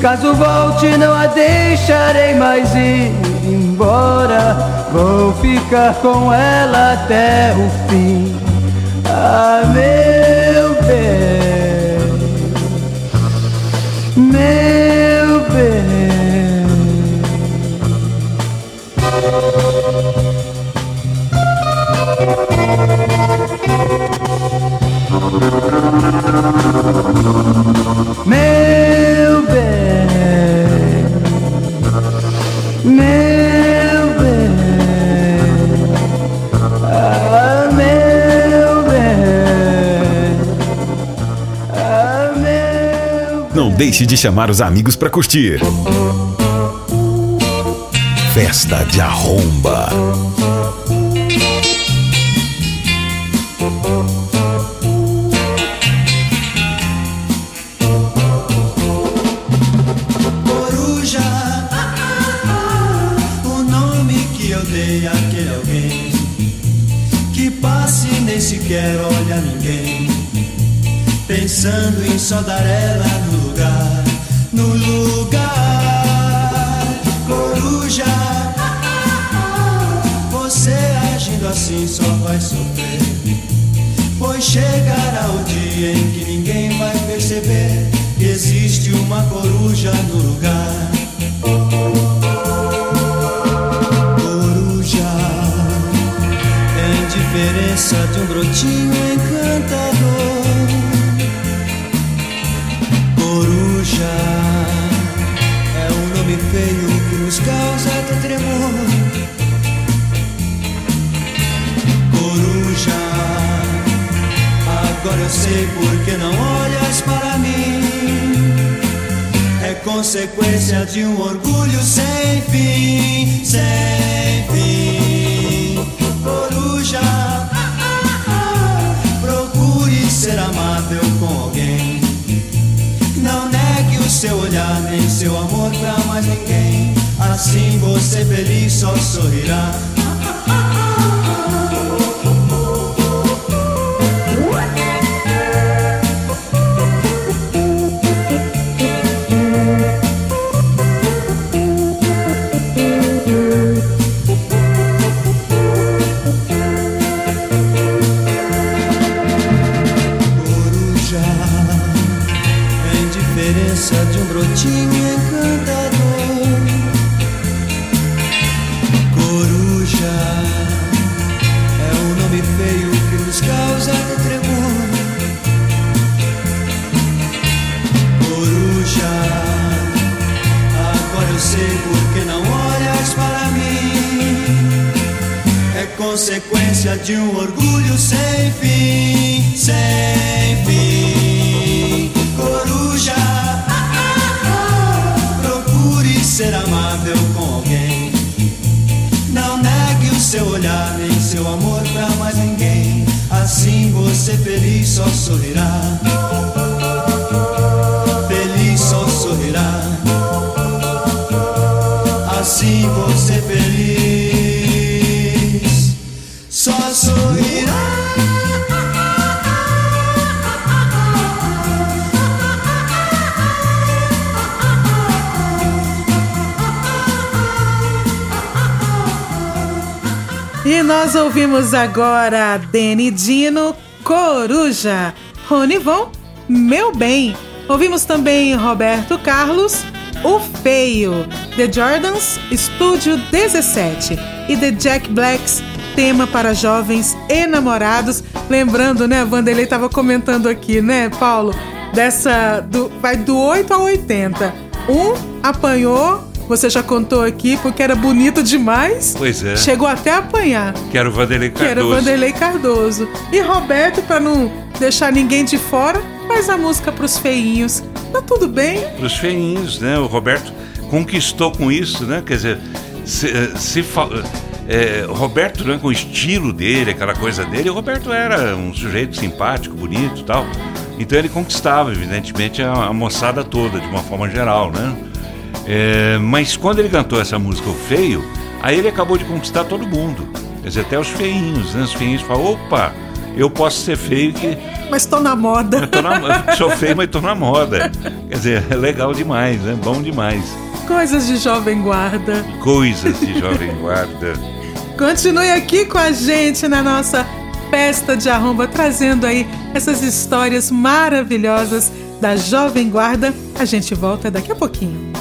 Caso volte, não a deixarei mais ir embora. Vou ficar com ela até o fim. Ah, meu bem, meu bem. Deixe de chamar os amigos para curtir. Festa de Arromba. Pensando sei por que não olhas para mim. É consequência de um orgulho sem fim, sem fim. Coruja, procure ser amável com alguém. Não negue o seu olhar nem seu amor pra mais ninguém. Assim você feliz só sorrirá. Mais ninguém. Assim você feliz só sorrirá. Feliz só sorrirá. Assim você feliz E nós ouvimos agora Deni Dino, Coruja, Rony Von, Meu Bem. Ouvimos também Roberto Carlos, O Feio, The Jordans, Estúdio 17 e The Jack Blacks, tema para jovens enamorados. Lembrando, né, a Vanderlei estava comentando aqui, né, Paulo, dessa, do, vai do 8 ao 80. Um apanhou, você já contou aqui, porque era bonito demais. Pois é. Chegou até a apanhar. Que era o Vanderlei Que era o Cardoso. Vanderlei Cardoso. E Roberto, para não deixar ninguém de fora, faz a música pros feinhos. Tá tudo bem? Os feinhos, né? O Roberto conquistou com isso, né? Quer dizer, se, eh, se fa- eh, o Roberto, né, com o estilo dele, aquela coisa dele, o Roberto era um sujeito simpático, bonito e tal. Então ele conquistava, evidentemente, a, a moçada toda, de uma forma geral, né? Eh, mas quando ele cantou essa música, O Feio, aí ele acabou de conquistar todo mundo. Quer dizer, até os feinhos, né? Os feinhos falam, opa, eu posso ser feio que Mas tô na moda. eu tô na, sou feio, mas tô na moda. Quer dizer, é legal demais, né? Bom demais. Coisas de jovem guarda. Coisas de jovem guarda. Continue aqui com a gente na nossa festa de arromba, trazendo aí essas histórias maravilhosas da Jovem Guarda. A gente volta daqui a pouquinho.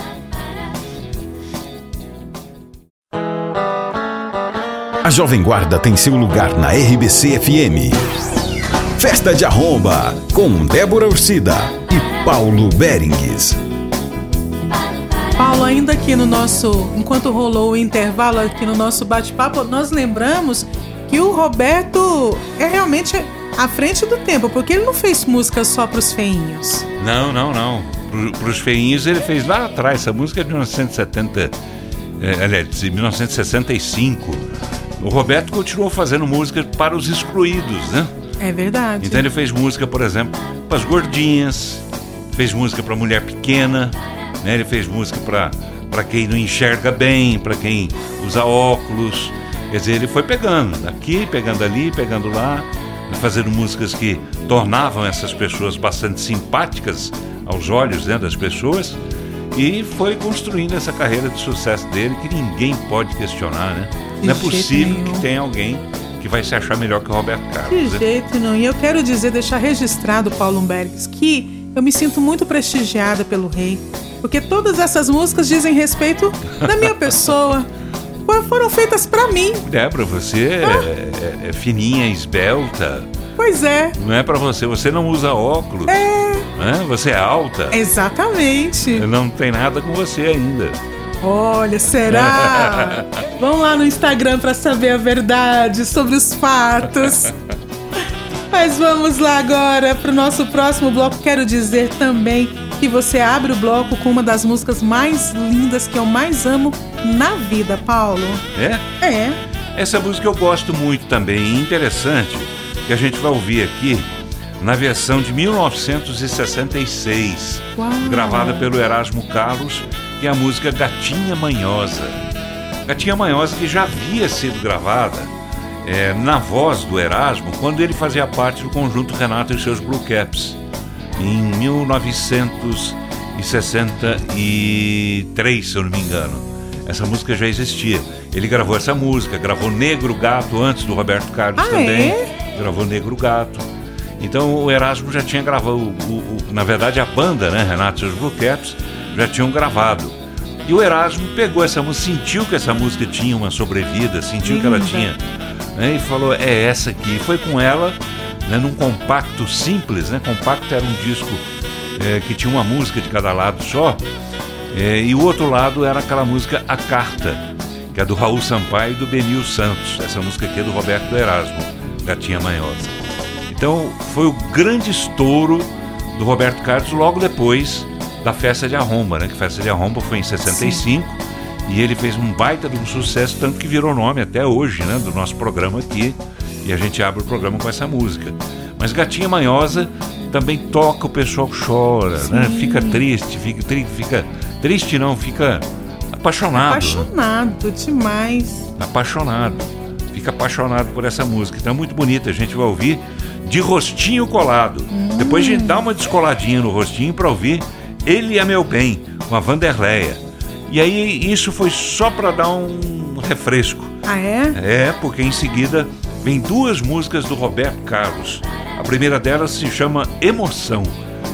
Jovem Guarda tem seu lugar na RBC FM. Festa de Arromba, com Débora Ursida e Paulo Berengues. Paulo, ainda aqui no nosso, enquanto rolou o intervalo aqui no nosso bate-papo, nós lembramos que o Roberto é realmente à frente do tempo, porque ele não fez música só pros feinhos. Não, não, não. Pro, pros feinhos ele fez lá atrás. Essa música é de 1970. É, aliás, de 1965. O Roberto continuou fazendo música para os excluídos, né? É verdade. Então ele fez música, por exemplo, para as gordinhas, fez música para mulher pequena, né? Ele fez música para para quem não enxerga bem, para quem usa óculos. Quer dizer, ele foi pegando aqui, pegando ali, pegando lá, fazendo músicas que tornavam essas pessoas bastante simpáticas aos olhos né, das pessoas e foi construindo essa carreira de sucesso dele que ninguém pode questionar, né? De Não é possível nenhum. que tenha alguém que vai se achar melhor que o Roberto De Carlos. né? jeito não. E eu quero dizer, deixar registrado, Paulo Humbergs, que eu me sinto muito prestigiada pelo rei, porque todas essas músicas dizem respeito da minha pessoa. Fo- Foram feitas pra mim. Débora, você é, é- é fininha, esbelta. Pois é. Não é pra você. Você não usa óculos. É. Né? Você é alta. Exatamente. Não tem nada com você ainda. Olha, será? Vamos lá no Instagram pra saber a verdade sobre os fatos. Mas vamos lá agora pro nosso próximo bloco. Quero dizer também que você abre o bloco com uma das músicas mais lindas que eu mais amo na vida, Paulo. É? É. Essa música eu gosto muito também. Interessante que a gente vai ouvir aqui na versão de 1966, Uau. gravada pelo Erasmo Carlos, que é a música Gatinha Manhosa. Gatinha Manhosa que já havia sido gravada é, na voz do Erasmo quando ele fazia parte do conjunto Renato e seus Blue Caps, em 1963, se eu não me engano. Essa música já existia. Ele gravou essa música, gravou Negro Gato antes do Roberto Carlos Ah, também. é? Gravou Negro Gato. Então o Erasmo já tinha gravado, o- o- o- na verdade a banda, né, Renato e Blue Caps, já tinham gravado. E o Erasmo pegou essa música, sentiu que essa música tinha uma sobrevida, sentiu que ela tinha, né, e falou, é essa aqui. E foi com ela, né, num compacto simples, né, compacto era um disco é, que tinha uma música de cada lado só, é, e o outro lado era aquela música A Carta, que é do Raul Sampaio e do Benil Santos. Essa música aqui é do Roberto Erasmo, Gatinha Manhosa. Então foi o grande estouro do Roberto Carlos logo depois da festa de Arromba, né? Que festa de Arromba foi em 65 e ele fez um baita de um sucesso, tanto que virou nome até hoje, né? Do nosso programa aqui. E a gente abre o programa com essa música. Mas Gatinha Manhosa também toca, o pessoal chora, né? Fica triste, fica, tri- fica triste não, fica apaixonado. né? Apaixonado demais. apaixonado. Fica apaixonado por essa música. Então é muito bonita. A gente vai ouvir de rostinho colado. Depois a gente dá uma descoladinha no rostinho para ouvir Ele é Meu Bem, com a Vanderleia. E aí isso foi só para dar um refresco. Ah, é? É, porque em seguida vem duas músicas do Roberto Carlos. A primeira delas se chama Emoção.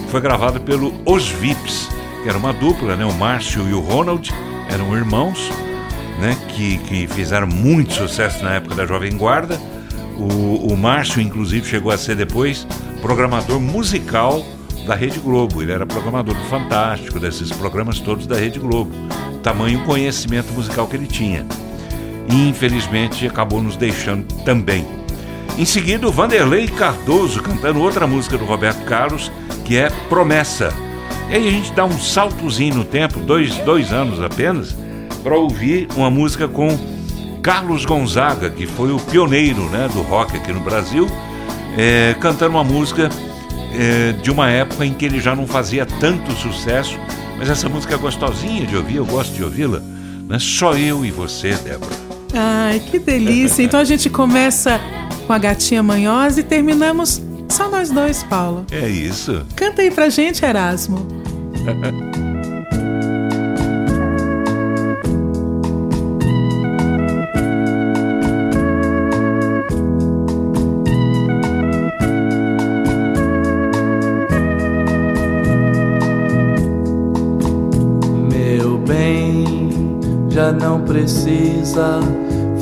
Foi gravada pelo Os Vips, que era uma dupla, né? O Márcio e o Ronald eram irmãos, né? Que, que fizeram muito sucesso na época da Jovem Guarda. O, o Márcio, inclusive, chegou a ser depois programador musical da Rede Globo. Ele era programador do Fantástico, desses programas todos da Rede Globo. Tamanho conhecimento musical que ele tinha e infelizmente acabou nos deixando também. Em seguida, o Vanderlei Cardoso cantando outra música do Roberto Carlos, que é Promessa. E aí a gente dá um saltozinho no tempo, dois, dois anos apenas, para ouvir uma música com Carlos Gonzaga, que foi o pioneiro né, do rock aqui no Brasil, é, cantando uma música é, de uma época em que ele já não fazia tanto sucesso, mas essa música é gostosinha de ouvir, eu gosto de ouvi-la. Né? Só eu e você, Débora. Ai, que delícia. Então a gente começa com a gatinha manhosa e terminamos só nós dois, Paulo. É isso. Canta aí pra gente, Erasmo.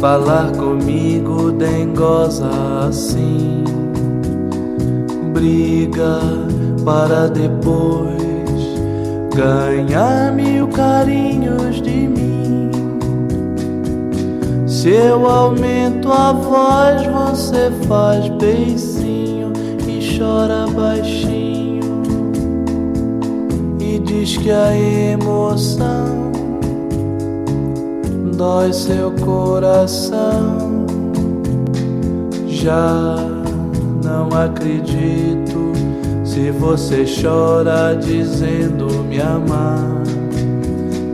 falar comigo dengosa assim. Briga para depois ganhar mil carinhos de mim. Se eu aumento a voz, você faz beicinho e chora baixinho e diz que a emoção dói seu coração. Já não acredito se você chora dizendo me amar.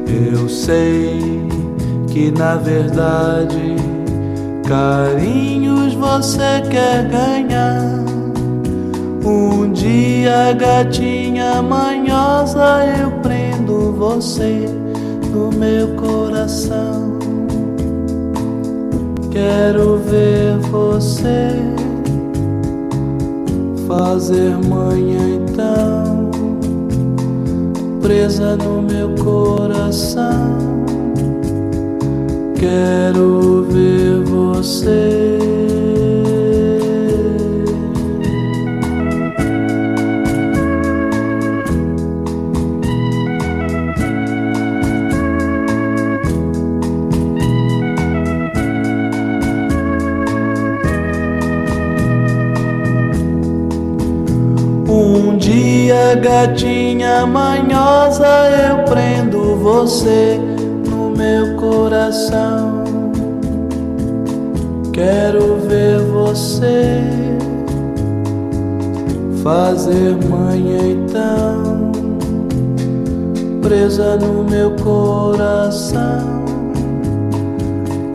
Eu sei que na verdade carinhos você quer ganhar. Um dia, gatinha manhosa, eu prendo você no meu coração. Quero ver você fazer manhã então, presa no meu coração. Quero ver você. Gatinha manhosa, eu prendo você no meu coração. Quero ver você fazer manhã então, presa no meu coração.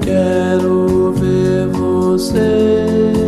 Quero ver você.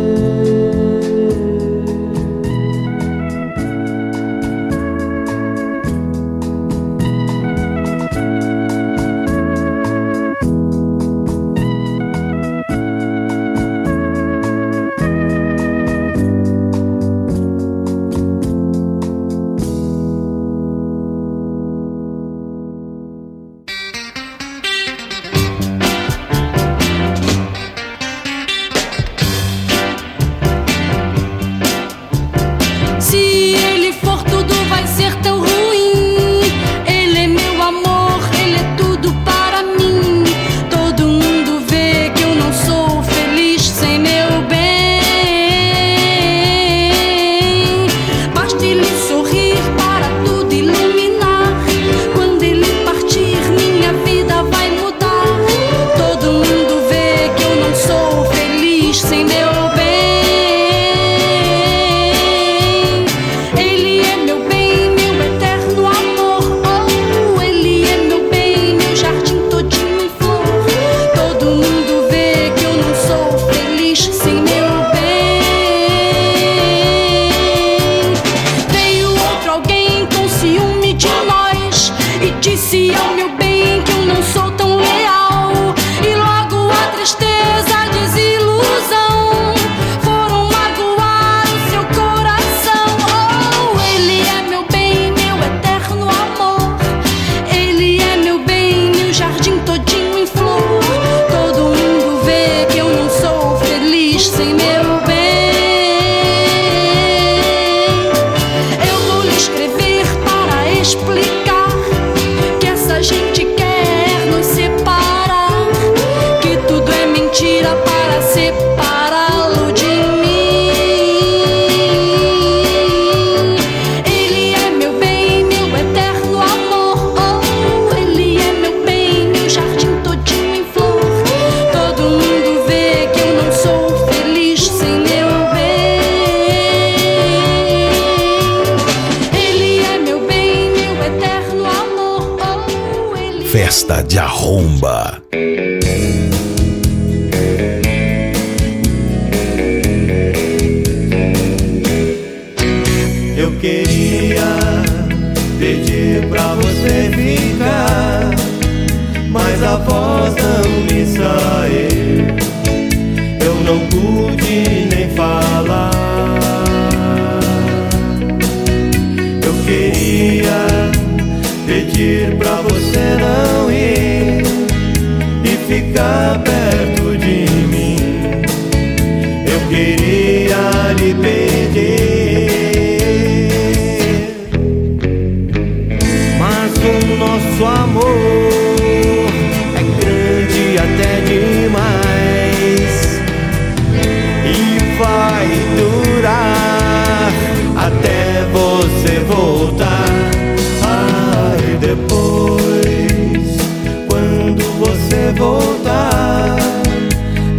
voltar,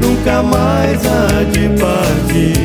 nunca mais há de partir.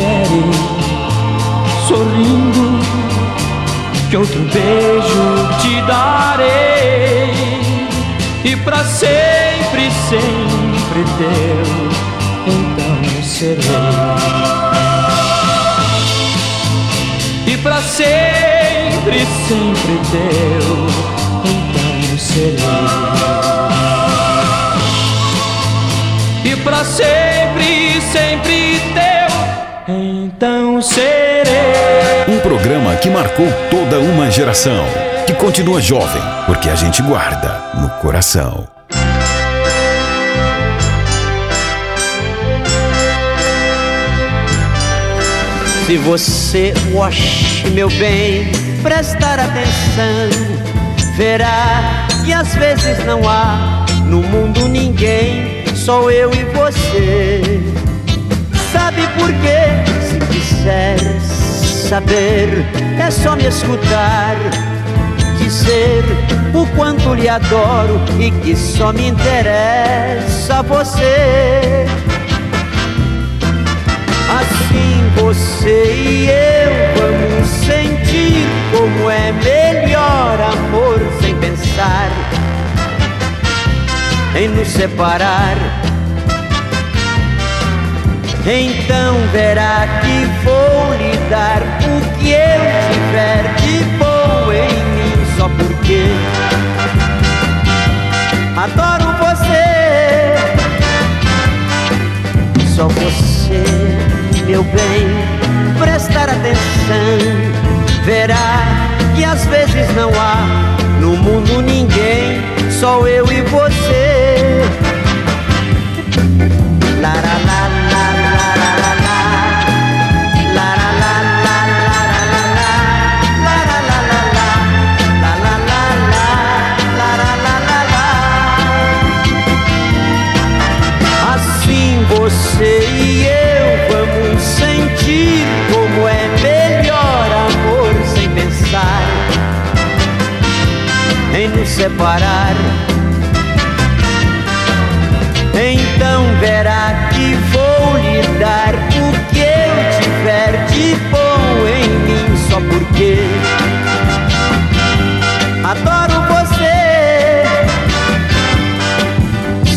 Espere sorrindo, que outro beijo te darei e pra sempre, sempre teu, então serei. E pra sempre, sempre teu, então serei. E pra sempre, sempre teu, então serei. Um programa que marcou toda uma geração. Que continua jovem, porque a gente guarda no coração. Se você, wash, meu bem, prestar atenção, verá que às vezes não há no mundo ninguém, só eu e você. Sabe por quê? Se quiser saber, é só me escutar. Dizer o quanto lhe adoro e que só me interessa você. Assim você e eu vamos sentir como é melhor amor sem pensar em nos separar. Então verá que vou lhe dar o que eu tiver de bom em mim, só porque adoro você. Só você, meu bem, prestar atenção, verá que às vezes não há no mundo ninguém, só eu e você. Em nos separar. Então verá que vou lhe dar o que eu tiver de bom em mim, só porque adoro você.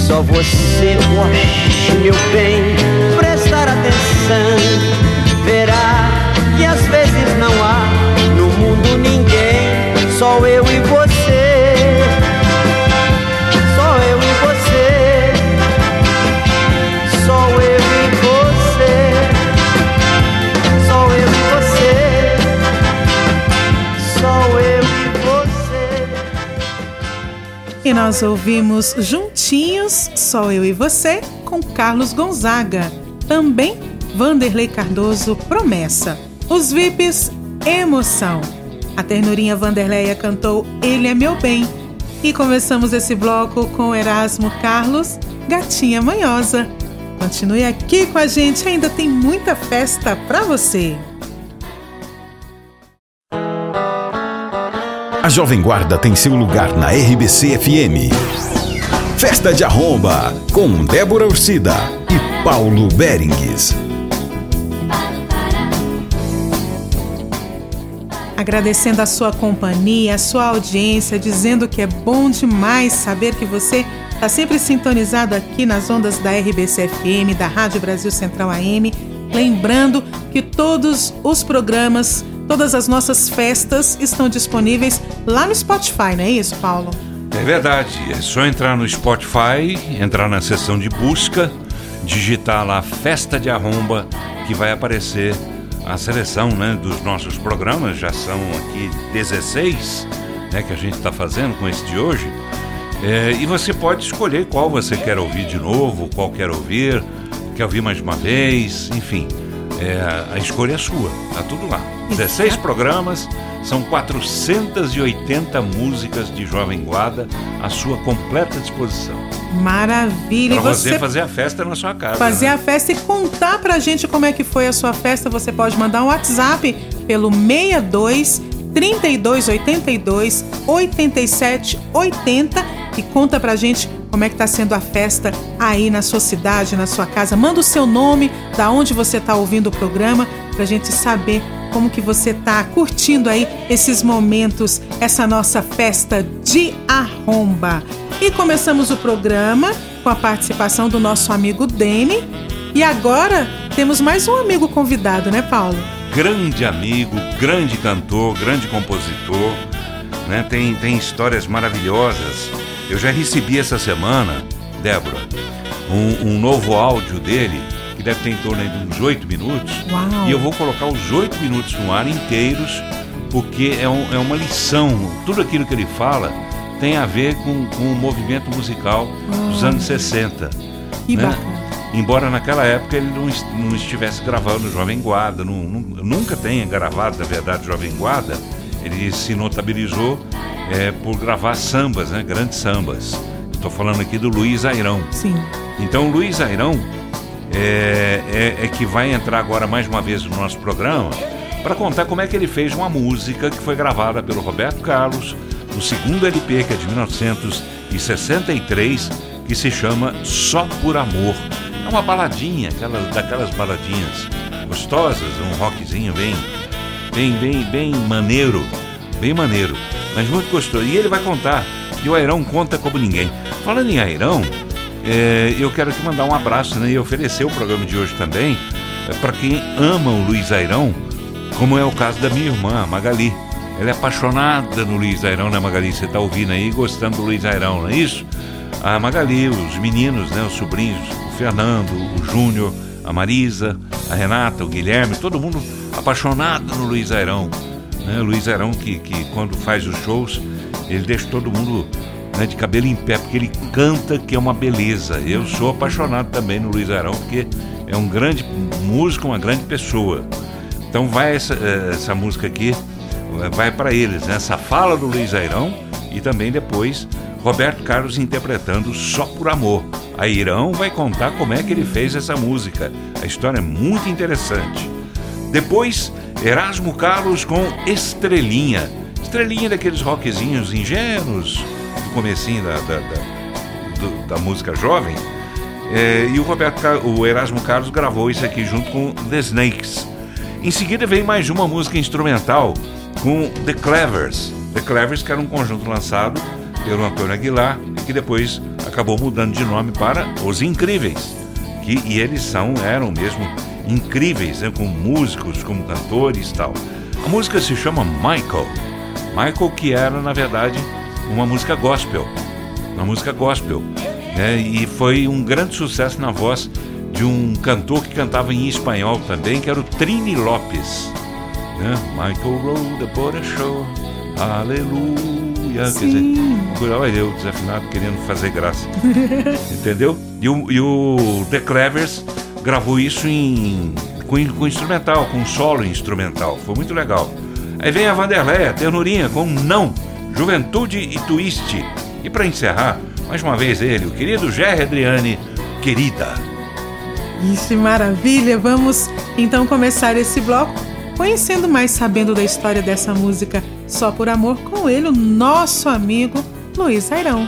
Só você, oxe, meu bem, prestar atenção, verá que às vezes não há no mundo ninguém, só eu e você. Nós ouvimos Juntinhos, Só Eu e Você, com Carlos Gonzaga. Também Vanderlei Cardoso, Promessa. Os VIPs, Emoção. A ternurinha Vanderleia cantou Ele é Meu Bem. E começamos esse bloco com Erasmo Carlos, Gatinha Manhosa. Continue aqui com a gente, ainda tem muita festa pra você. A Jovem Guarda tem seu lugar na RBC FM. Festa de Arromba, com Débora Ursida e Paulo Berengues. Agradecendo a sua companhia, a sua audiência, dizendo que é bom demais saber que você está sempre sintonizado aqui nas ondas da RBC FM, da Rádio Brasil Central AM. Lembrando que todos os programas, todas as nossas festas estão disponíveis lá no Spotify, não é isso, Paulo? É verdade, é só entrar no Spotify, entrar na seção de busca, digitar lá Festa de Arromba, que vai aparecer a seleção né, dos nossos programas, já são aqui 16 né, que a gente está fazendo com esse de hoje. É, e você pode escolher qual você quer ouvir de novo, qual quer ouvir, quer ouvir mais uma vez, enfim. É, a escolha é sua, tá tudo lá. 16 programas, são 480 músicas de Jovem Guarda à sua completa disposição. Maravilha! Para você fazer a festa na sua casa. fazer né? a festa e contar pra gente como é que foi a sua festa, você pode mandar um WhatsApp pelo 62 3282 8780 e conta pra gente como é que tá sendo a festa aí na sua cidade, na sua casa. Manda o seu nome, da onde você tá ouvindo o programa, pra gente saber como que você tá curtindo aí esses momentos, essa nossa festa de arromba. E começamos o programa com a participação do nosso amigo Dene. E agora temos mais um amigo convidado, né, Paulo? grande amigo, grande cantor, grande compositor, né? Tem, tem histórias maravilhosas. Eu já recebi essa semana, Débora, um, um novo áudio dele, que deve ter em torno de uns oito minutos. Uau. E eu vou colocar os oito minutos no ar inteiros, porque é, um- é uma lição. Tudo aquilo que ele fala tem a ver com, com o movimento musical dos Ah. anos 60. Que né? bacana. Embora naquela época ele não, não estivesse gravando Jovem Guarda, não- não- nunca tenha gravado, na verdade, Jovem Guarda, ele se notabilizou é, por gravar sambas, né, grandes sambas. Estou falando aqui do Luiz Airão. Sim. Então, Luiz Airão é, é- é que vai entrar agora mais uma vez no nosso programa para contar como é que ele fez uma música que foi gravada pelo Roberto Carlos no segundo LP, que é de 1963, que se chama Só por Amor. É uma baladinha, aquela, daquelas baladinhas gostosas, um rockzinho bem, bem, bem, bem maneiro, bem maneiro, mas muito gostoso. E ele vai contar, e o Airão conta como ninguém. Falando em Airão, é, eu quero aqui mandar um abraço né, e oferecer o programa de hoje também para quem ama o Luiz Airão, como é o caso da minha irmã, Magali. ela é apaixonada no Luiz Airão, né, Magali? Você tá ouvindo aí, gostando do Luiz Airão, não é isso? A Magali, os meninos, né, os sobrinhos, o Fernando, o Júnior, a Marisa, a Renata, o Guilherme, todo mundo apaixonado no Luiz Airão. Né? Luiz Airão que, que quando faz os shows, ele deixa todo mundo né, de cabelo em pé, porque ele canta que é uma beleza. Eu sou apaixonado também no Luiz Airão, porque é um grande músico, uma grande pessoa. Então vai essa, eh, essa música aqui, vai para eles, né? essa fala do Luiz Airão e também depois Roberto Carlos interpretando Só por Amor. A Irão vai contar como é que ele fez essa música. A história é muito interessante. Depois, Erasmo Carlos com Estrelinha. Estrelinha daqueles rockzinhos ingênuos comecinho da, da, da, da música jovem. É, e o, Roberto, o Erasmo Carlos gravou isso aqui junto com The Snakes. Em seguida veio mais uma música instrumental com The Clevers. The Clevers, que era um conjunto lançado pelo Antônio Aguilar que depois acabou mudando de nome para Os Incríveis. Que, e eles são, eram mesmo incríveis, né, como músicos, como cantores e tal. A música se chama Michael. Michael que era, na verdade, uma música gospel. Uma música gospel. Né, e foi um grande sucesso na voz de um cantor que cantava em espanhol também, que era o Trini Lopes. Né? Michael Rowe, The Border Show, Aleluia. Sim. Quer dizer, cuidado aí, eu desafinado querendo fazer graça. Entendeu? E o, e o The Clevers gravou isso em, com, com instrumental, com solo instrumental. Foi muito legal. Aí vem a Vanderleia, ternurinha, com Não, Juventude e Twist. E para encerrar, mais uma vez ele, o querido Jerry Adriane, querida. Isso, maravilha! Vamos então começar esse bloco conhecendo mais, sabendo da história dessa música Só por Amor com ele, o nosso amigo Luiz Airão.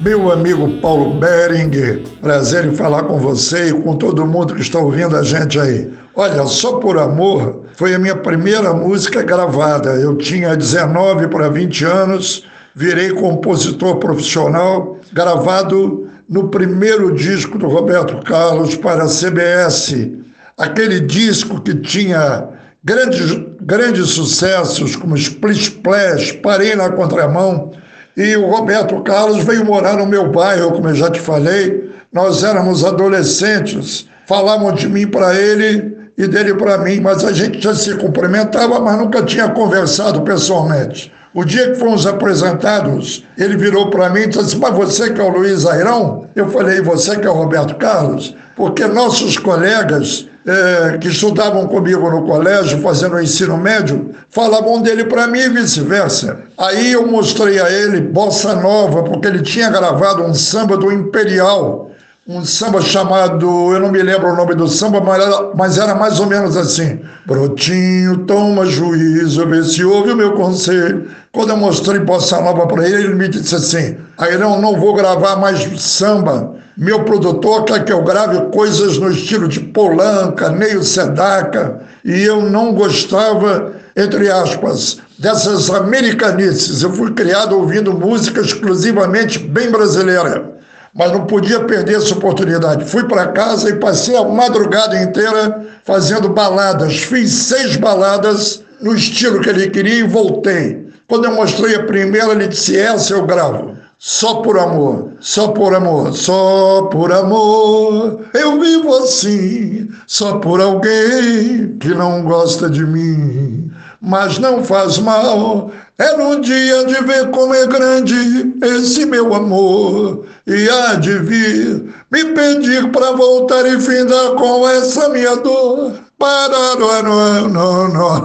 Meu amigo Paulo Bering, prazer em falar com você e com todo mundo que está ouvindo a gente aí. Olha, Só por Amor foi a minha primeira música gravada. Eu tinha 19 para 20 anos, virei compositor profissional, gravado no primeiro disco do Roberto Carlos para a CBS. Aquele disco que tinha grandes, grandes sucessos como Splish Splash, Parei na Contramão e o Roberto Carlos veio morar no meu bairro, como eu já te falei. Nós éramos adolescentes, falavam de mim para ele e dele para mim, mas a gente já se cumprimentava, mas nunca tinha conversado pessoalmente. O dia que fomos apresentados, ele virou para mim e disse assim, mas você que é o Luiz Airão? Eu falei, você que é o Roberto Carlos? Porque nossos colegas é, que estudavam comigo no colégio, fazendo o ensino médio, falavam dele para mim e vice-versa. Aí eu mostrei a ele Bossa Nova, porque ele tinha gravado um samba do Imperial, um samba chamado, eu não me lembro o nome do samba, mas era, mas era mais ou menos assim: Brotinho, toma juízo, vê se ouve o meu conselho. Quando eu mostrei Bossa Nova para ele, ele me disse assim: aí não, vou gravar mais samba. Meu produtor quer que eu grave coisas no estilo de Polanca, Neio Sedaka, e eu não gostava, entre aspas, dessas americanices. Eu fui criado ouvindo música exclusivamente bem brasileira mas não podia perder essa oportunidade. Fui para casa e passei a madrugada inteira fazendo baladas. Fiz seis baladas no estilo que ele queria e voltei. Quando eu mostrei a primeira, ele disse: Essa eu gravo. Só por amor, só por amor, só por amor. Eu vivo assim, só por alguém que não gosta de mim. Mas não faz mal, é no dia de ver como é grande esse meu amor. E há de vir me pedir para voltar e findar com essa minha dor. Parará, não, não.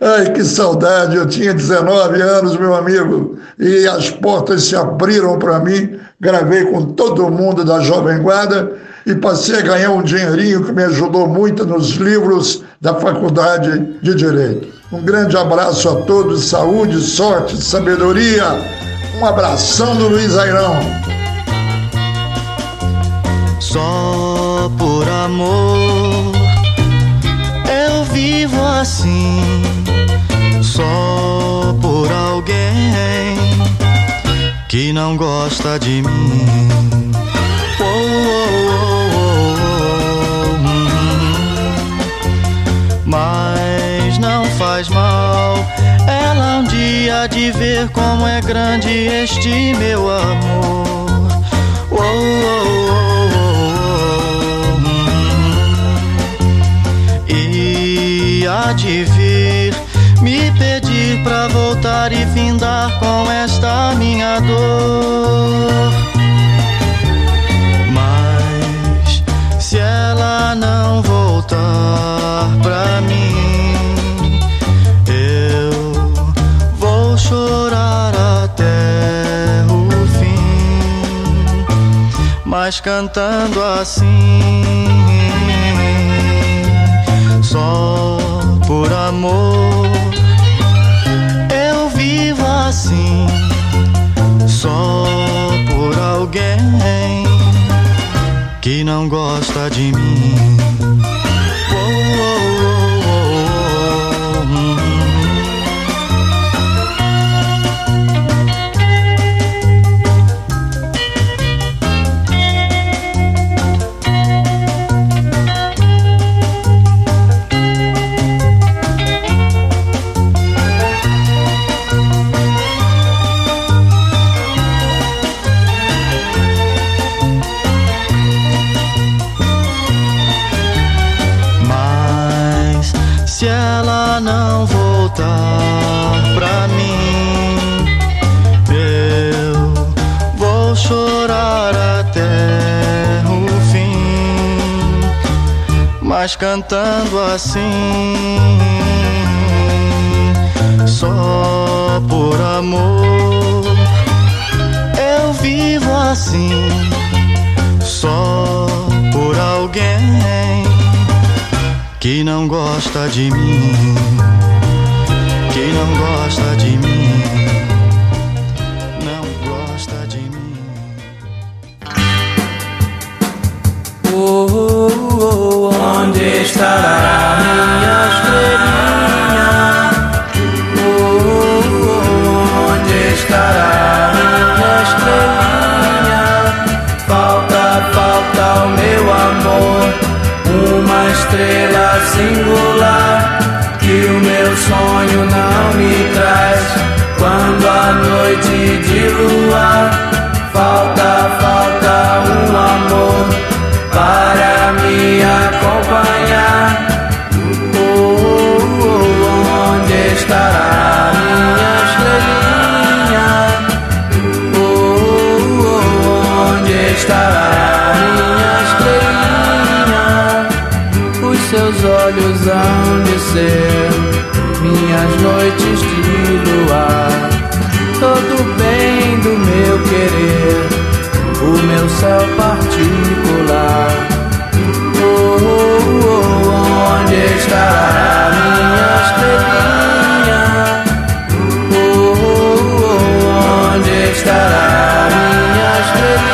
Ai, que saudade! Eu tinha 19 anos, meu amigo, e as portas se abriram para mim. Gravei com todo mundo da Jovem Guarda e passei a ganhar um dinheirinho que me ajudou muito nos livros da Faculdade de Direito. Um grande abraço a todos, saúde, sorte, sabedoria. Um abração do Luiz Airão. Só por amor eu vivo assim, só por alguém que não gosta de mim. Oh, oh, oh, mas há de ver como é grande este meu amor. Oh, oh, oh, oh. E há de vir me pedir pra voltar e findar com esta minha dor. Mas cantando assim, só por amor. Eu vivo assim, só por alguém que não gosta de mim. Cantando assim, só por amor. Eu vivo assim, só por alguém que não gosta de mim, que não gosta de mim, estará minha estrelinha? Oh, onde estará minha estrelinha? Falta, falta o meu amor, uma estrela singular que o meu sonho não me traz. Quando a noite de luar acompanhar. Oh, oh, oh, onde estará minha estrelinha? Oh, oh, oh, onde estará minha estrelinha? Os seus olhos hão de ser minhas noites de luar. Todo bem do meu querer, o meu céu particular. Estará minha estrelinha? Oh, oh, oh, onde estará minha estrelinha?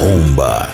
Arromba.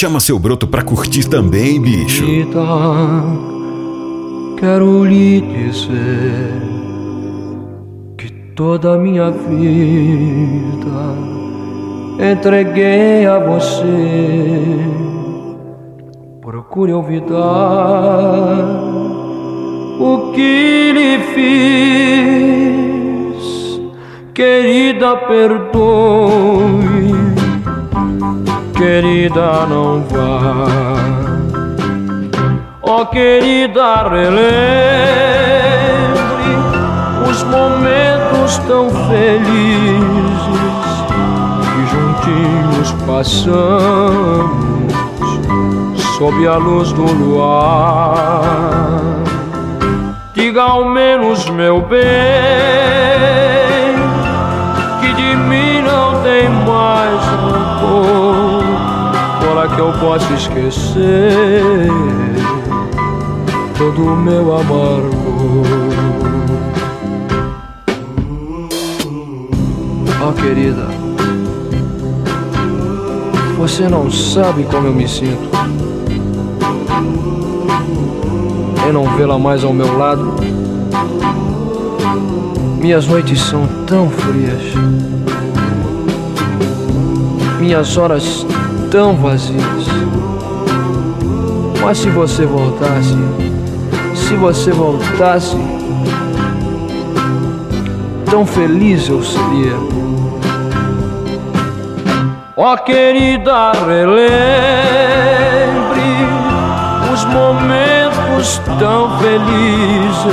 Chama seu broto pra curtir também, bicho. Vida, quero lhe dizer que toda a minha vida entreguei a você. Procure olvidar o que lhe fiz, querida, perdoe. Querida, não vá. Ó querida, relembre os momentos tão felizes que juntinhos passamos sob a luz do luar. Diga ao menos, meu bem, que de mim não tem mais rancor para que eu possa esquecer todo o meu amargor. Oh, querida, você não sabe como eu me sinto em não vê-la mais ao meu lado. Minhas noites são tão frias, minhas horas tão vazias. Mas se você voltasse, se você voltasse, tão feliz eu seria. Ó querida, relembre os momentos tão felizes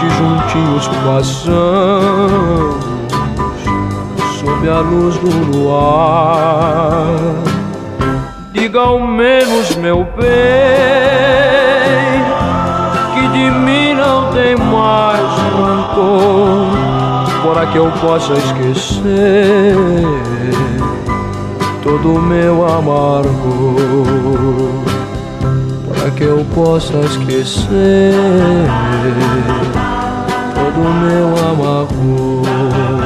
que juntinhos passamos a luz do luar. Diga ao menos, meu bem, que de mim não tem mais rancor, para que eu possa esquecer todo o meu amargor, para que eu possa esquecer todo o meu amargor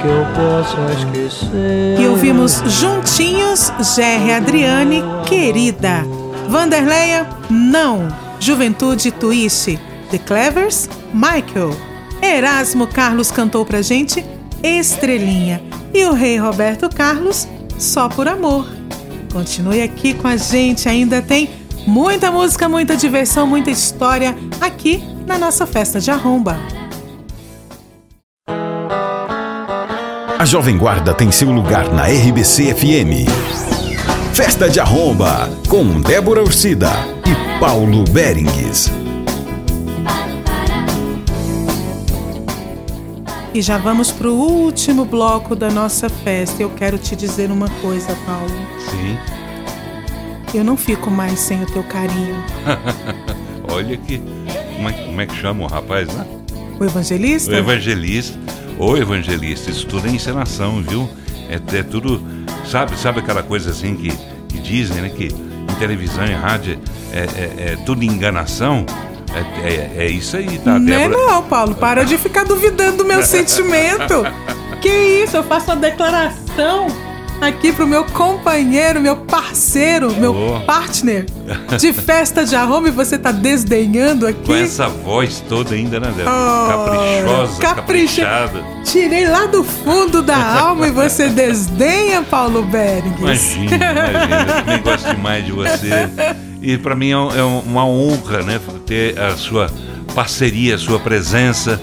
que eu possa esquecer. E ouvimos juntinhos Gerry Adriane, querida. Vanderleia, não. Juventude Twist. The Clevers, Michael. Erasmo Carlos cantou pra gente Estrelinha. E o rei Roberto Carlos, Só por Amor. Continue aqui com a gente, ainda tem muita música, muita diversão, muita história aqui na nossa festa de arromba. A Jovem Guarda tem seu lugar na RBC FM. Festa de Arromba, com Débora Ursida e Paulo Berengues. E já vamos pro último bloco da nossa festa. Eu quero te dizer uma coisa, Paulo. Sim. Eu não fico mais sem o teu carinho. Olha que. Como é, como é que chama o rapaz, né? O evangelista? O evangelista. O evangelista. Isso tudo é encenação, viu? É, é tudo. Sabe, sabe aquela coisa assim que, que dizem, né? Que em televisão e rádio é, é, é tudo enganação? É, é, é isso aí, tá, Não é Débora? não, Paulo. Para de ficar duvidando do meu sentimento. Que isso? Eu faço uma declaração aqui pro meu companheiro, meu parceiro, meu Oh. partner de festa de arromba e você tá desdenhando aqui. Com essa voz toda ainda, né, Débora? Oh, Caprichosa, capricha- caprichada. Tirei lá do fundo da alma e você desdenha, Paulo Berg. Imagina, imagina. Eu também gosto demais de você. E para mim é um- é uma honra, né, ter a sua parceria, a sua presença,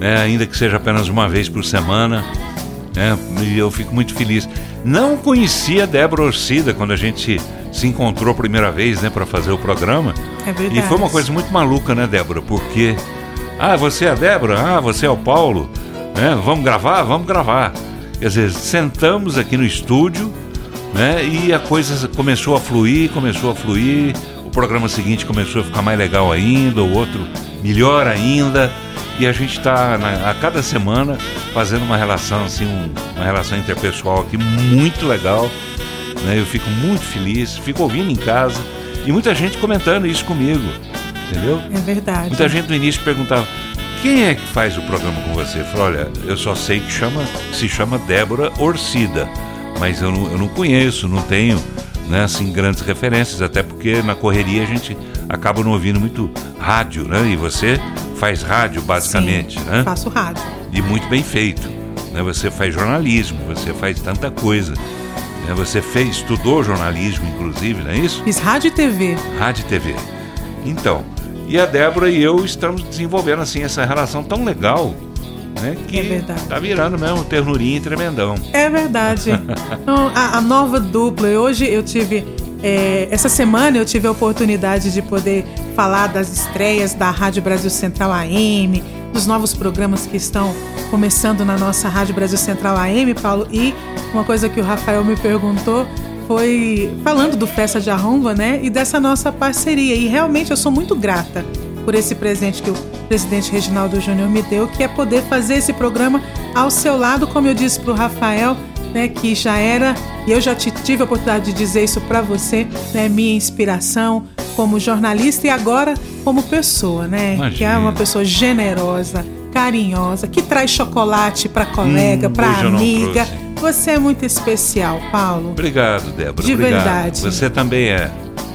né, ainda que seja apenas uma vez por semana. Né, e eu fico muito feliz. Não conhecia a Débora Orcida quando a gente se encontrou a primeira vez, né, para fazer o programa. É verdade. E foi uma coisa muito maluca, né, Débora? Porque, ah, você é a Débora? Ah, você é o Paulo? Né? Vamos gravar? Vamos gravar. Quer dizer, sentamos aqui no estúdio, né? E a coisa começou a fluir, começou a fluir. O programa seguinte começou a ficar mais legal ainda, o outro melhor ainda. E a gente está a cada semana fazendo uma relação assim, um- uma relação interpessoal aqui muito legal. Né? Eu fico muito feliz, fico ouvindo em casa e muita gente comentando isso comigo, entendeu? É verdade. Muita gente no início perguntava: quem é que faz o programa com você? Eu falei: olha, eu só sei que chama, se chama Débora Orcida, mas eu não, eu não conheço, não tenho né, assim, grandes referências, até porque na correria a gente acaba não ouvindo muito rádio, né? E você faz rádio basicamente, Sim, né? Faço rádio. E muito bem feito. Né? Você faz jornalismo, você faz tanta coisa. né? Você fez, estudou jornalismo, inclusive, não é isso? Fiz rádio e TV. Rádio e TV. Então, e a Débora e eu estamos desenvolvendo assim essa relação tão legal, né? Que É verdade. tá virando mesmo ternurinha e tremendão. É verdade. Então, a, a nova dupla. e Hoje eu tive. É, essa semana eu tive a oportunidade de poder falar das estreias da Rádio Brasil Central AM, dos novos programas que estão começando na nossa Rádio Brasil Central AM, Paulo. E uma coisa que o Rafael me perguntou foi falando do Festa de Arromba, né? E dessa nossa parceria. E realmente eu sou muito grata por esse presente que o presidente Reginaldo Júnior me deu, que é poder fazer esse programa ao seu lado, como eu disse para o Rafael, né, que já era, e eu já tive a oportunidade de dizer isso para você, né, minha inspiração como jornalista e agora como pessoa, né, que é Imagina. uma pessoa generosa, carinhosa, que traz chocolate para colega, Hum, para amiga. Você é muito especial, Paulo. Obrigado, Débora. De obrigado. verdade. Você também é.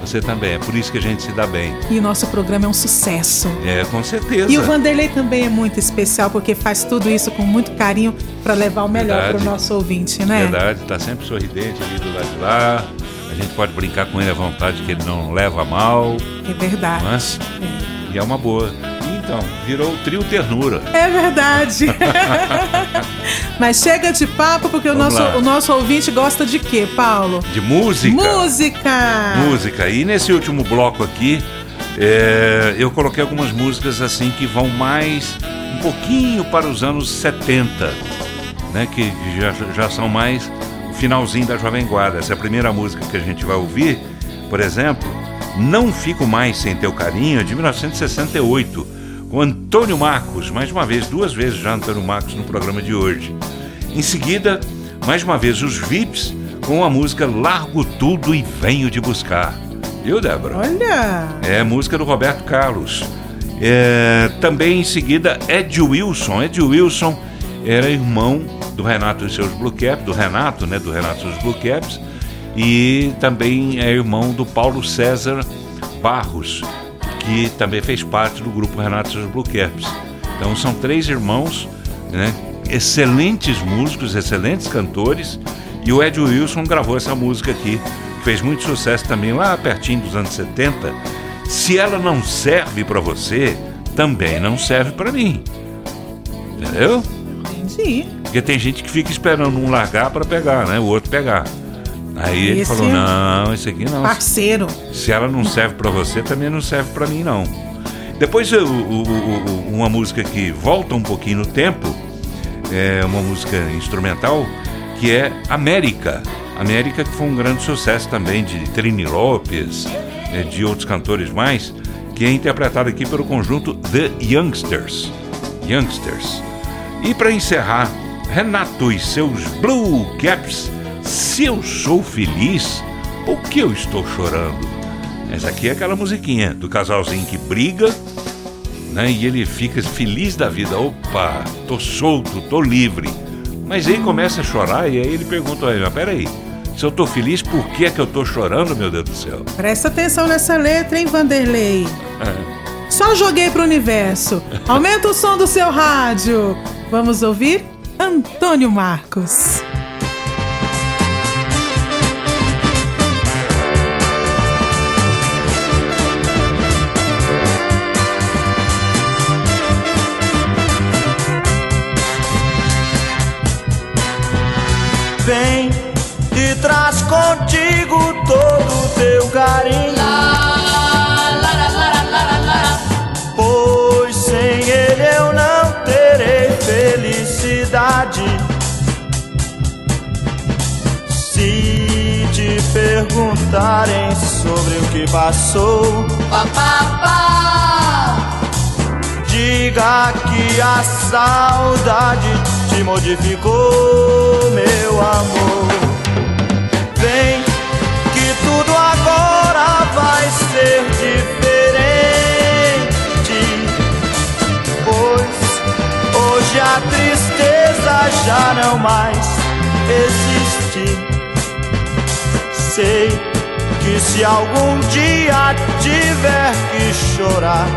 Você também é. Por isso que a gente se dá bem. E o nosso programa é um sucesso. É, com certeza. E o Vanderlei também é muito especial, porque faz tudo isso com muito carinho para levar o melhor para o nosso ouvinte, né? Verdade, tá sempre sorridente ali do lado de lá. A gente pode brincar com ele à vontade, que ele não leva mal. É verdade. Não é? E é uma boa. Então, virou o trio ternura. É verdade. Mas chega de papo, porque o nosso, lá. o nosso ouvinte gosta de quê, Paulo? De música. Música! Música. E nesse último bloco aqui, é, eu coloquei algumas músicas assim que vão mais um pouquinho para os anos 70, né? Que já, já são mais o finalzinho da Jovem Guarda. Essa é a primeira música que a gente vai ouvir, por exemplo, Não Fico Mais Sem Teu Carinho, de 1968, com Antônio Marcos, mais uma vez, duas vezes já Antônio Marcos no programa de hoje. Em seguida, mais uma vez, os VIPs com a música Largo Tudo e Venho de Buscar. Viu, Débora? Olha! É música do Roberto Carlos. É, também em seguida, Ed Wilson. Ed Wilson era irmão do Renato e seus Blue Caps, do Renato, né? Do Renato e seus Blue Caps. E também é irmão do Paulo César Barros, que também fez parte do grupo Renato e seus Blue Caps. Então são três irmãos, né? Excelentes músicos, excelentes cantores. E o Ed Wilson gravou essa música aqui, que fez muito sucesso também lá pertinho dos anos 70. Se ela não serve pra você, também não serve pra mim. Entendeu? Entendi. Porque tem gente que fica esperando um largar pra pegar, né? O outro pegar. Aí ele Esse falou: é não, esse aqui não. Parceiro. Se ela não serve pra você, também não serve pra mim, não. Depois, o- o- o- uma música que volta um pouquinho no tempo, é uma música instrumental, que é América. América, que foi um grande sucesso também de Trini Lopes, é, de outros cantores mais, que é interpretada aqui pelo conjunto The Youngsters. Youngsters. E para encerrar, Renato e seus Blue Caps. Se eu sou feliz, por que eu estou chorando? Essa aqui é aquela musiquinha do casalzinho que briga, né? E ele fica feliz da vida. Opa, tô solto, tô livre. Mas aí começa a chorar e aí ele pergunta a ele, mas peraí, se eu tô feliz, por que é que eu tô chorando, meu Deus do céu? Presta atenção nessa letra, hein, Vanderlei? É. Só joguei pro universo. Aumenta o som do seu rádio. Vamos ouvir Antônio Marcos. O teu carinho. Pois sem ele eu não terei felicidade. Se te perguntarem sobre o que passou, diga que a saudade te modificou, meu amor. Vem vai ser diferente. Pois hoje a tristeza já não mais existe. Sei que se algum dia tiver que chorar,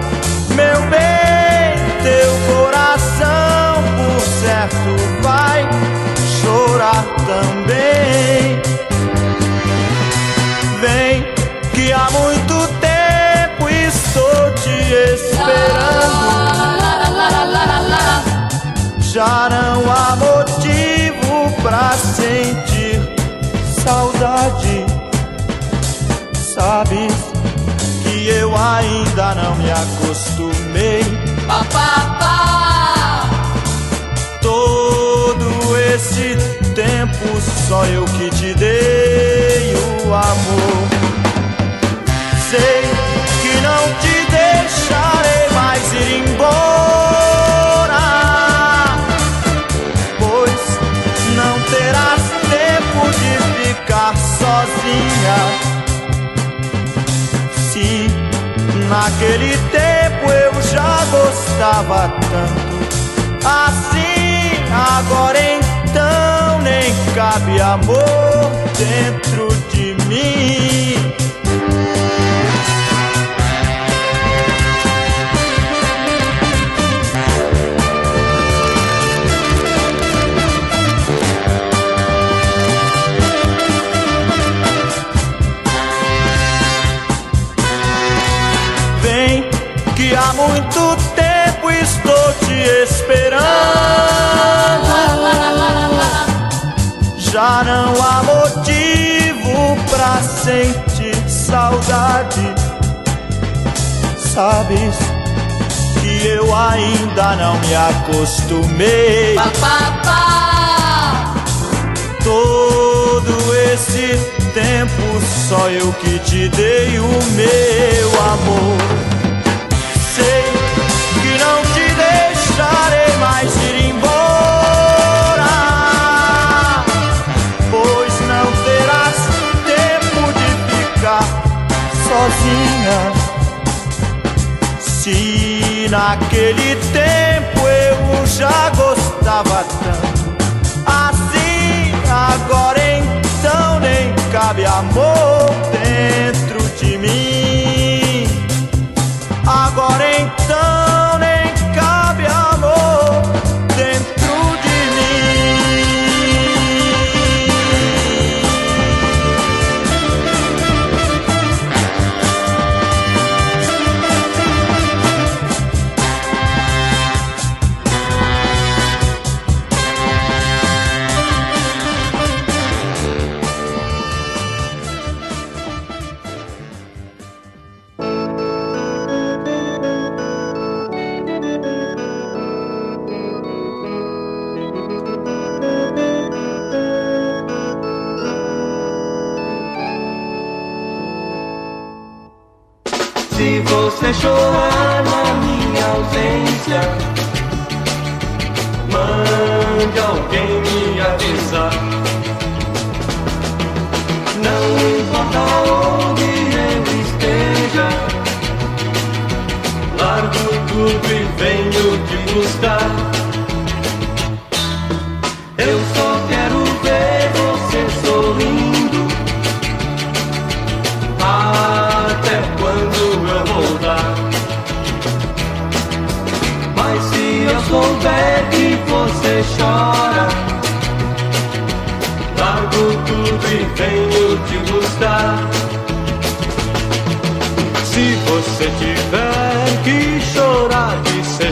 meu bem, teu coração por certo vai chorar também. Que há muito tempo estou te esperando. Já não há motivo pra sentir saudade. Sabes que eu ainda não me acostumei. Todo esse tempo só eu que te dei o amor. Naquele tempo eu já gostava tanto assim, agora então nem cabe amor dentro de mim. Já não há motivo pra sentir saudade. Sabes que eu ainda não me acostumei. Todo esse tempo só eu que te dei o meu amor. Sei que não te deixarei mais ir embora, sozinha. Se naquele tempo eu já gostava tanto, assim agora então nem cabe amor dentro de mim.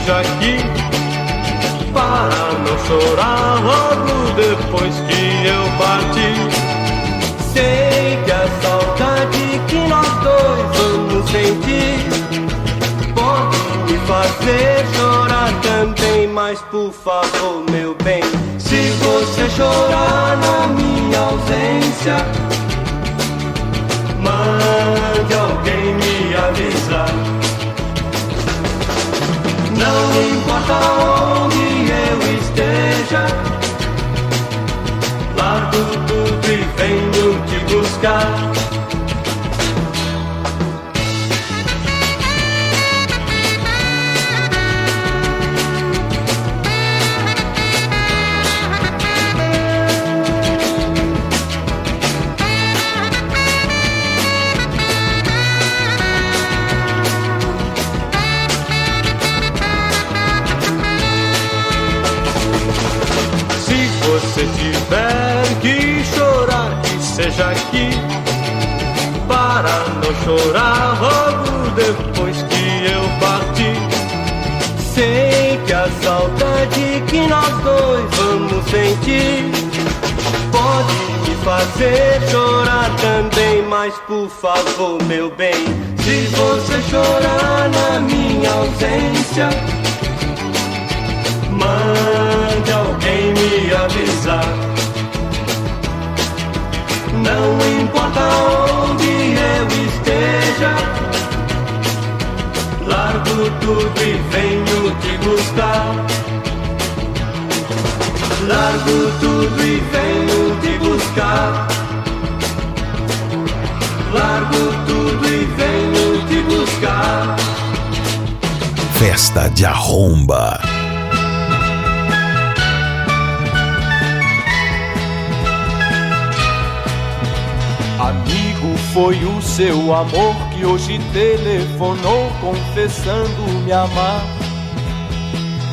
Que seja aqui. Para não chorar logo depois que eu parti. Sei que a saudade que nós dois vamos sentir pode me fazer chorar também. Mas por favor, meu bem, se você chorar na minha ausência. Importa onde eu esteja, largo tudo e venho te buscar. Seja aqui. Para não chorar logo depois que eu partir. Sei que a saudade que nós dois vamos sentir pode me fazer chorar também. Mas por favor, meu bem, se você chorar na minha ausência. Mande alguém me avisar. Não importa onde eu esteja, largo tudo e venho te buscar. Largo tudo e venho te buscar. Largo tudo e venho te buscar. Festa de arromba. Foi o seu amor que hoje telefonou confessando me amar.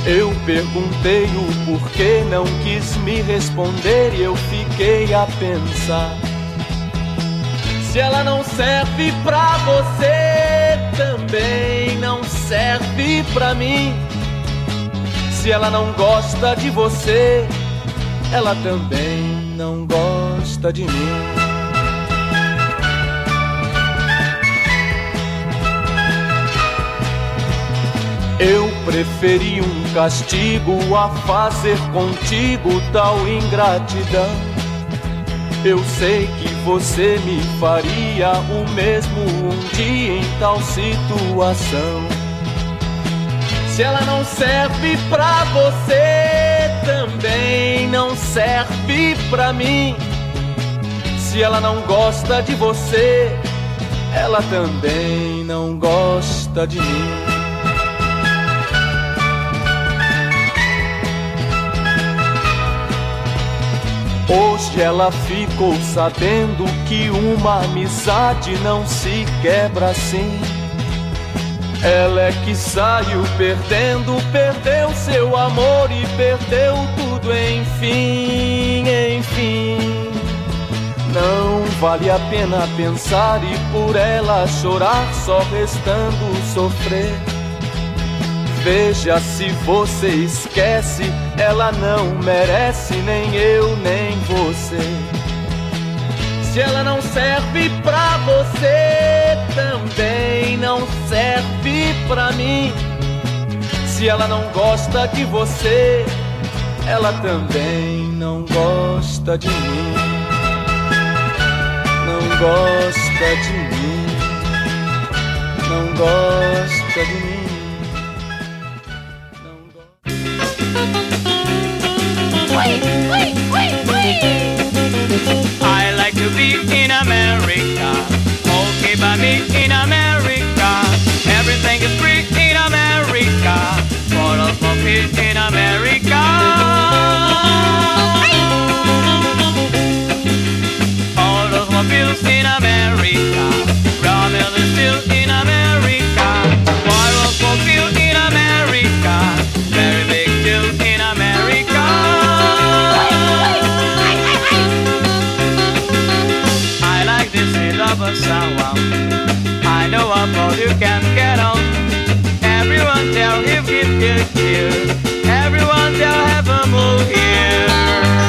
Eu perguntei o porquê, não quis me responder e eu fiquei a pensar. Se ela não serve pra você, também não serve pra mim. Se ela não gosta de você, ela também não gosta de mim. Eu preferi um castigo a fazer contigo tal ingratidão. Eu sei que você me faria o mesmo um dia em tal situação. Se ela não serve pra você, também não serve pra mim. Se ela não gosta de você, ela também não gosta de mim. Hoje ela ficou sabendo que uma amizade não se quebra assim. Ela é que saiu perdendo, perdeu seu amor e perdeu tudo, enfim, enfim. Não vale a pena pensar e por ela chorar, só restando sofrer. Veja se você esquece, ela não merece, nem eu, nem você. Se ela não serve pra você, também não serve pra mim. Se ela não gosta de você, ela também não gosta de mim. Não gosta de mim. Não gosta de mim. Wait, wait, wait, wait. I like to be in America. Okay by me in America. Everything is free in America. For us for in America. Automobiles in America, raw is still in America. love of someone. I know a boat you can get on. Everyone tell him give you cheer. Everyone tell have a move here.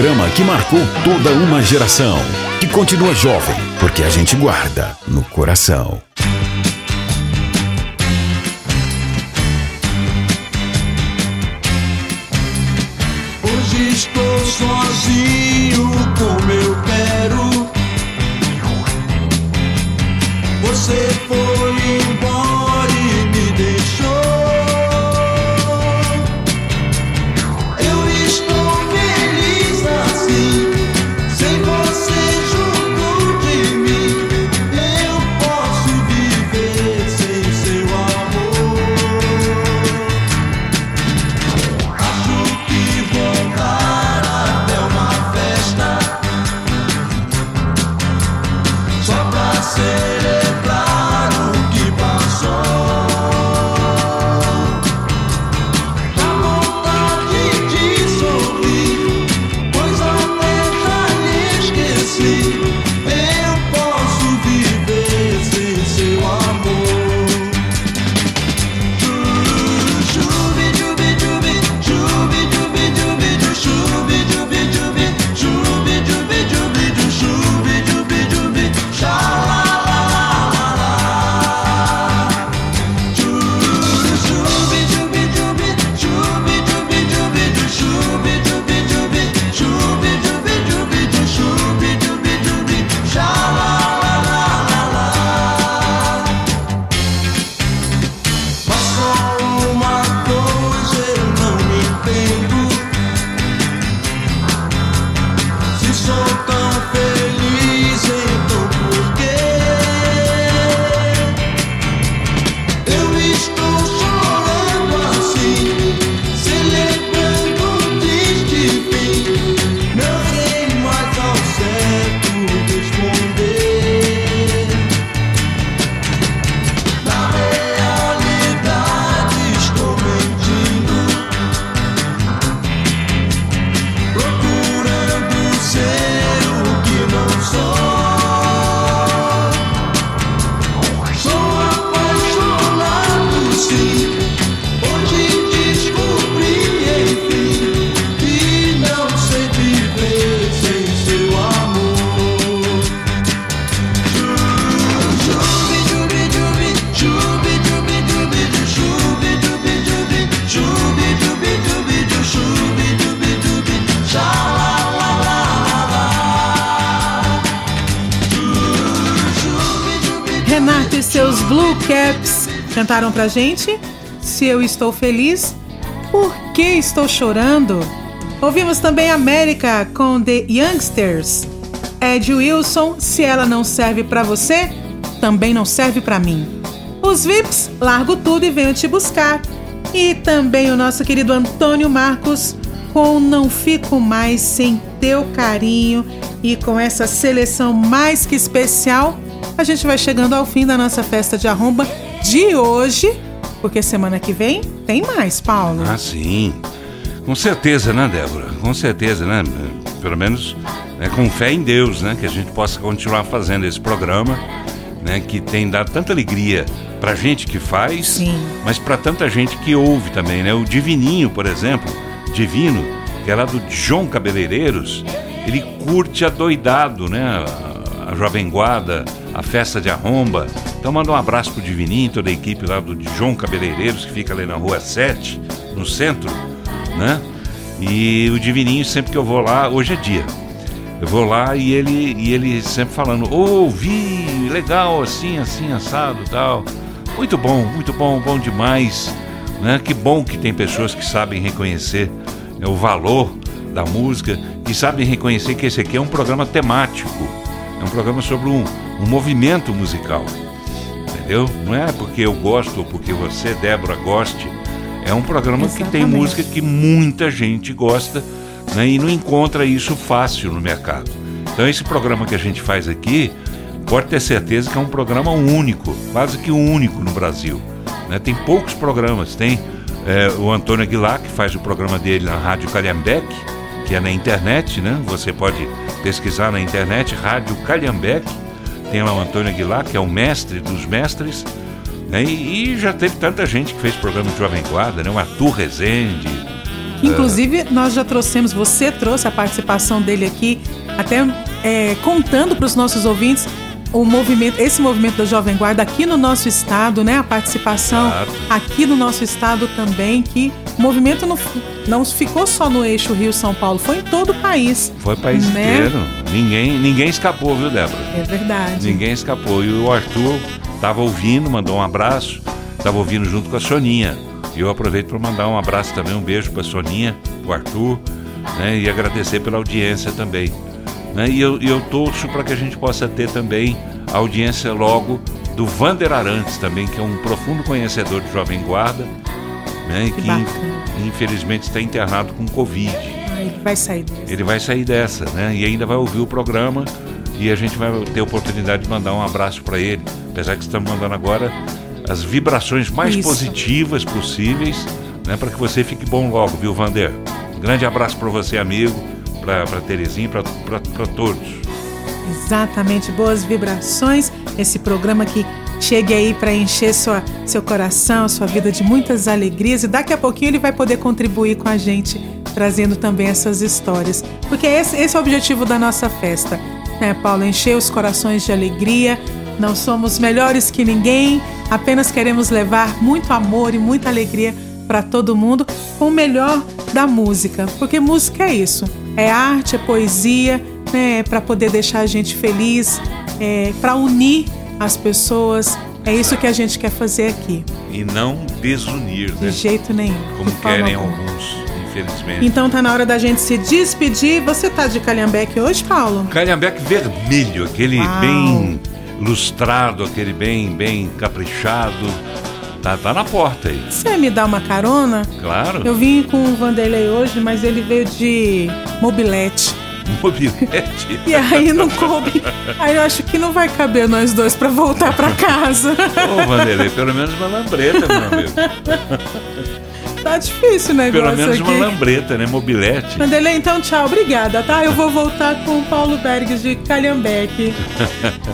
programa que marcou toda uma geração, que continua jovem, porque a gente guarda no coração. Cantaram pra gente. Se eu estou feliz, por que estou chorando? Ouvimos também América com The Youngsters. Ed Wilson, se ela não serve pra você, também não serve pra mim. Os VIPs, largo tudo e venho te buscar. E também o nosso querido Antônio Marcos com Não Fico Mais Sem Teu Carinho. E com essa seleção mais que especial, a gente vai chegando ao fim da nossa festa de arromba de hoje, porque semana que vem tem mais, Paulo. Ah, sim. Com certeza, né, Débora? Com certeza, né? Pelo menos né, com fé em Deus, né? Que a gente possa continuar fazendo esse programa, né? Que tem dado tanta alegria pra gente que faz, Sim. mas pra tanta gente que ouve também, né? O Divininho, por exemplo, Divino, que é lá do João Cabeleireiros, ele curte adoidado, né? A, a Jovem Guarda, a festa de arromba. Então manda um abraço pro Divininho, toda a equipe lá do João Cabeleireiros, que fica ali na rua 7, no centro, né? E o Divininho, sempre que eu vou lá, hoje é dia. Eu vou lá e ele, e ele sempre falando, ouvi, legal, assim, assim, assado tal. Muito bom, muito bom, bom demais. Né? Que bom que tem pessoas que sabem reconhecer né, o valor da música, que sabem reconhecer que esse aqui é um programa temático. É um programa sobre um, um movimento musical. Entendeu? Não é porque eu gosto ou porque você, Débora, goste. É um programa que tem Exatamente. música que muita gente gosta né, e não encontra isso fácil no mercado. Então esse programa que a gente faz aqui, pode ter certeza que é um programa único, quase que único no Brasil. né? Tem poucos programas, tem é, o Antônio Aguilar, que faz o programa dele na Rádio Calhambeque, que é na internet, né? Você pode pesquisar na internet, Rádio Calhambeque. Tem lá o Antônio Aguilar, que é o mestre dos mestres. Né? E, e já teve tanta gente que fez programa de Jovem Guarda, né? O Arthur Rezende. Inclusive, nós já trouxemos, você trouxe a participação dele aqui, até é, contando para os nossos ouvintes o movimento, esse movimento da Jovem Guarda aqui no nosso estado, né? A participação Exato. aqui no nosso estado também, que o movimento não, não ficou só no eixo Rio-São Paulo, foi em todo o país. Foi o país Né? inteiro. Ninguém, ninguém escapou, viu, Débora? É verdade. Ninguém escapou. E o Arthur estava ouvindo, mandou um abraço. Estava ouvindo junto com a Soninha. E eu aproveito para mandar um abraço também, um beijo para a Soninha, o Arthur, né? E agradecer pela audiência também. Né? E eu, eu torço para que a gente possa ter também a audiência logo do Vander Arantes também, que é um profundo conhecedor de Jovem Guarda, né? E Que que infelizmente está internado com Covid. Ah, ele vai sair dessa. Ele vai sair dessa, né? E ainda vai ouvir o programa e a gente vai ter a oportunidade de mandar um abraço para ele. Apesar que estamos mandando agora as vibrações mais Isso. positivas possíveis, né? Para que você fique bom logo, viu, Vander? Um grande abraço para você, amigo, para Terezinha, para todos. Exatamente, boas vibrações. Esse programa que chegue aí para encher sua, seu coração, sua vida de muitas alegrias. E daqui a pouquinho ele vai poder contribuir com a gente, trazendo também essas histórias. Porque esse, esse é o objetivo da nossa festa, né, Paulo? Encher os corações de alegria. Não somos melhores que ninguém, apenas queremos levar muito amor e muita alegria para todo mundo com o melhor da música. Porque música é isso: é arte, é poesia, né, para poder deixar a gente feliz, é, para unir as pessoas. É isso que a gente quer fazer aqui, E não desunir, de né? jeito nenhum. Como de querem alguma. alguns, infelizmente. Então tá na hora da gente se despedir. Você tá de calhambeque hoje, Paulo? Calhambeque vermelho, aquele Uau. bem lustrado, aquele bem, bem caprichado. Tá, tá na porta aí. Você me dá uma carona? Claro. Eu vim com o Vanderlei hoje, mas ele veio de mobilete. Mobilete. E aí não coube. Aí eu acho que não vai caber nós dois pra voltar pra casa. Ô, Vanderlei, pelo menos uma lambreta, meu amigo. Tá difícil o negócio Pelo menos aqui. uma lambreta, né? Mobilete. Vanderlei, então tchau, obrigada, tá? Eu vou voltar com o Paulo Bergs de Calhambeque.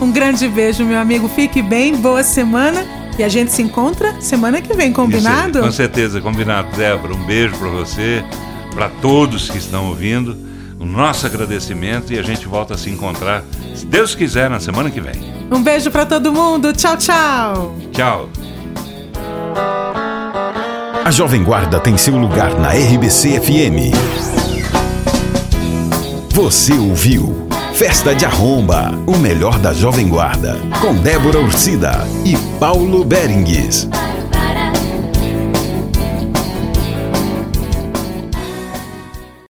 Um grande beijo, meu amigo. Fique bem, boa semana. E a gente se encontra semana que vem, combinado? Isso com certeza, combinado, Débora. Um beijo pra você, pra todos que estão ouvindo. O nosso agradecimento e a gente volta a se encontrar, se Deus quiser, na semana que vem. Um beijo pra todo mundo. Tchau, tchau. Tchau. A Jovem Guarda tem seu lugar na RBC FM. Você ouviu Festa de Arromba, o melhor da Jovem Guarda, com Débora Ursida e Paulo Berengues.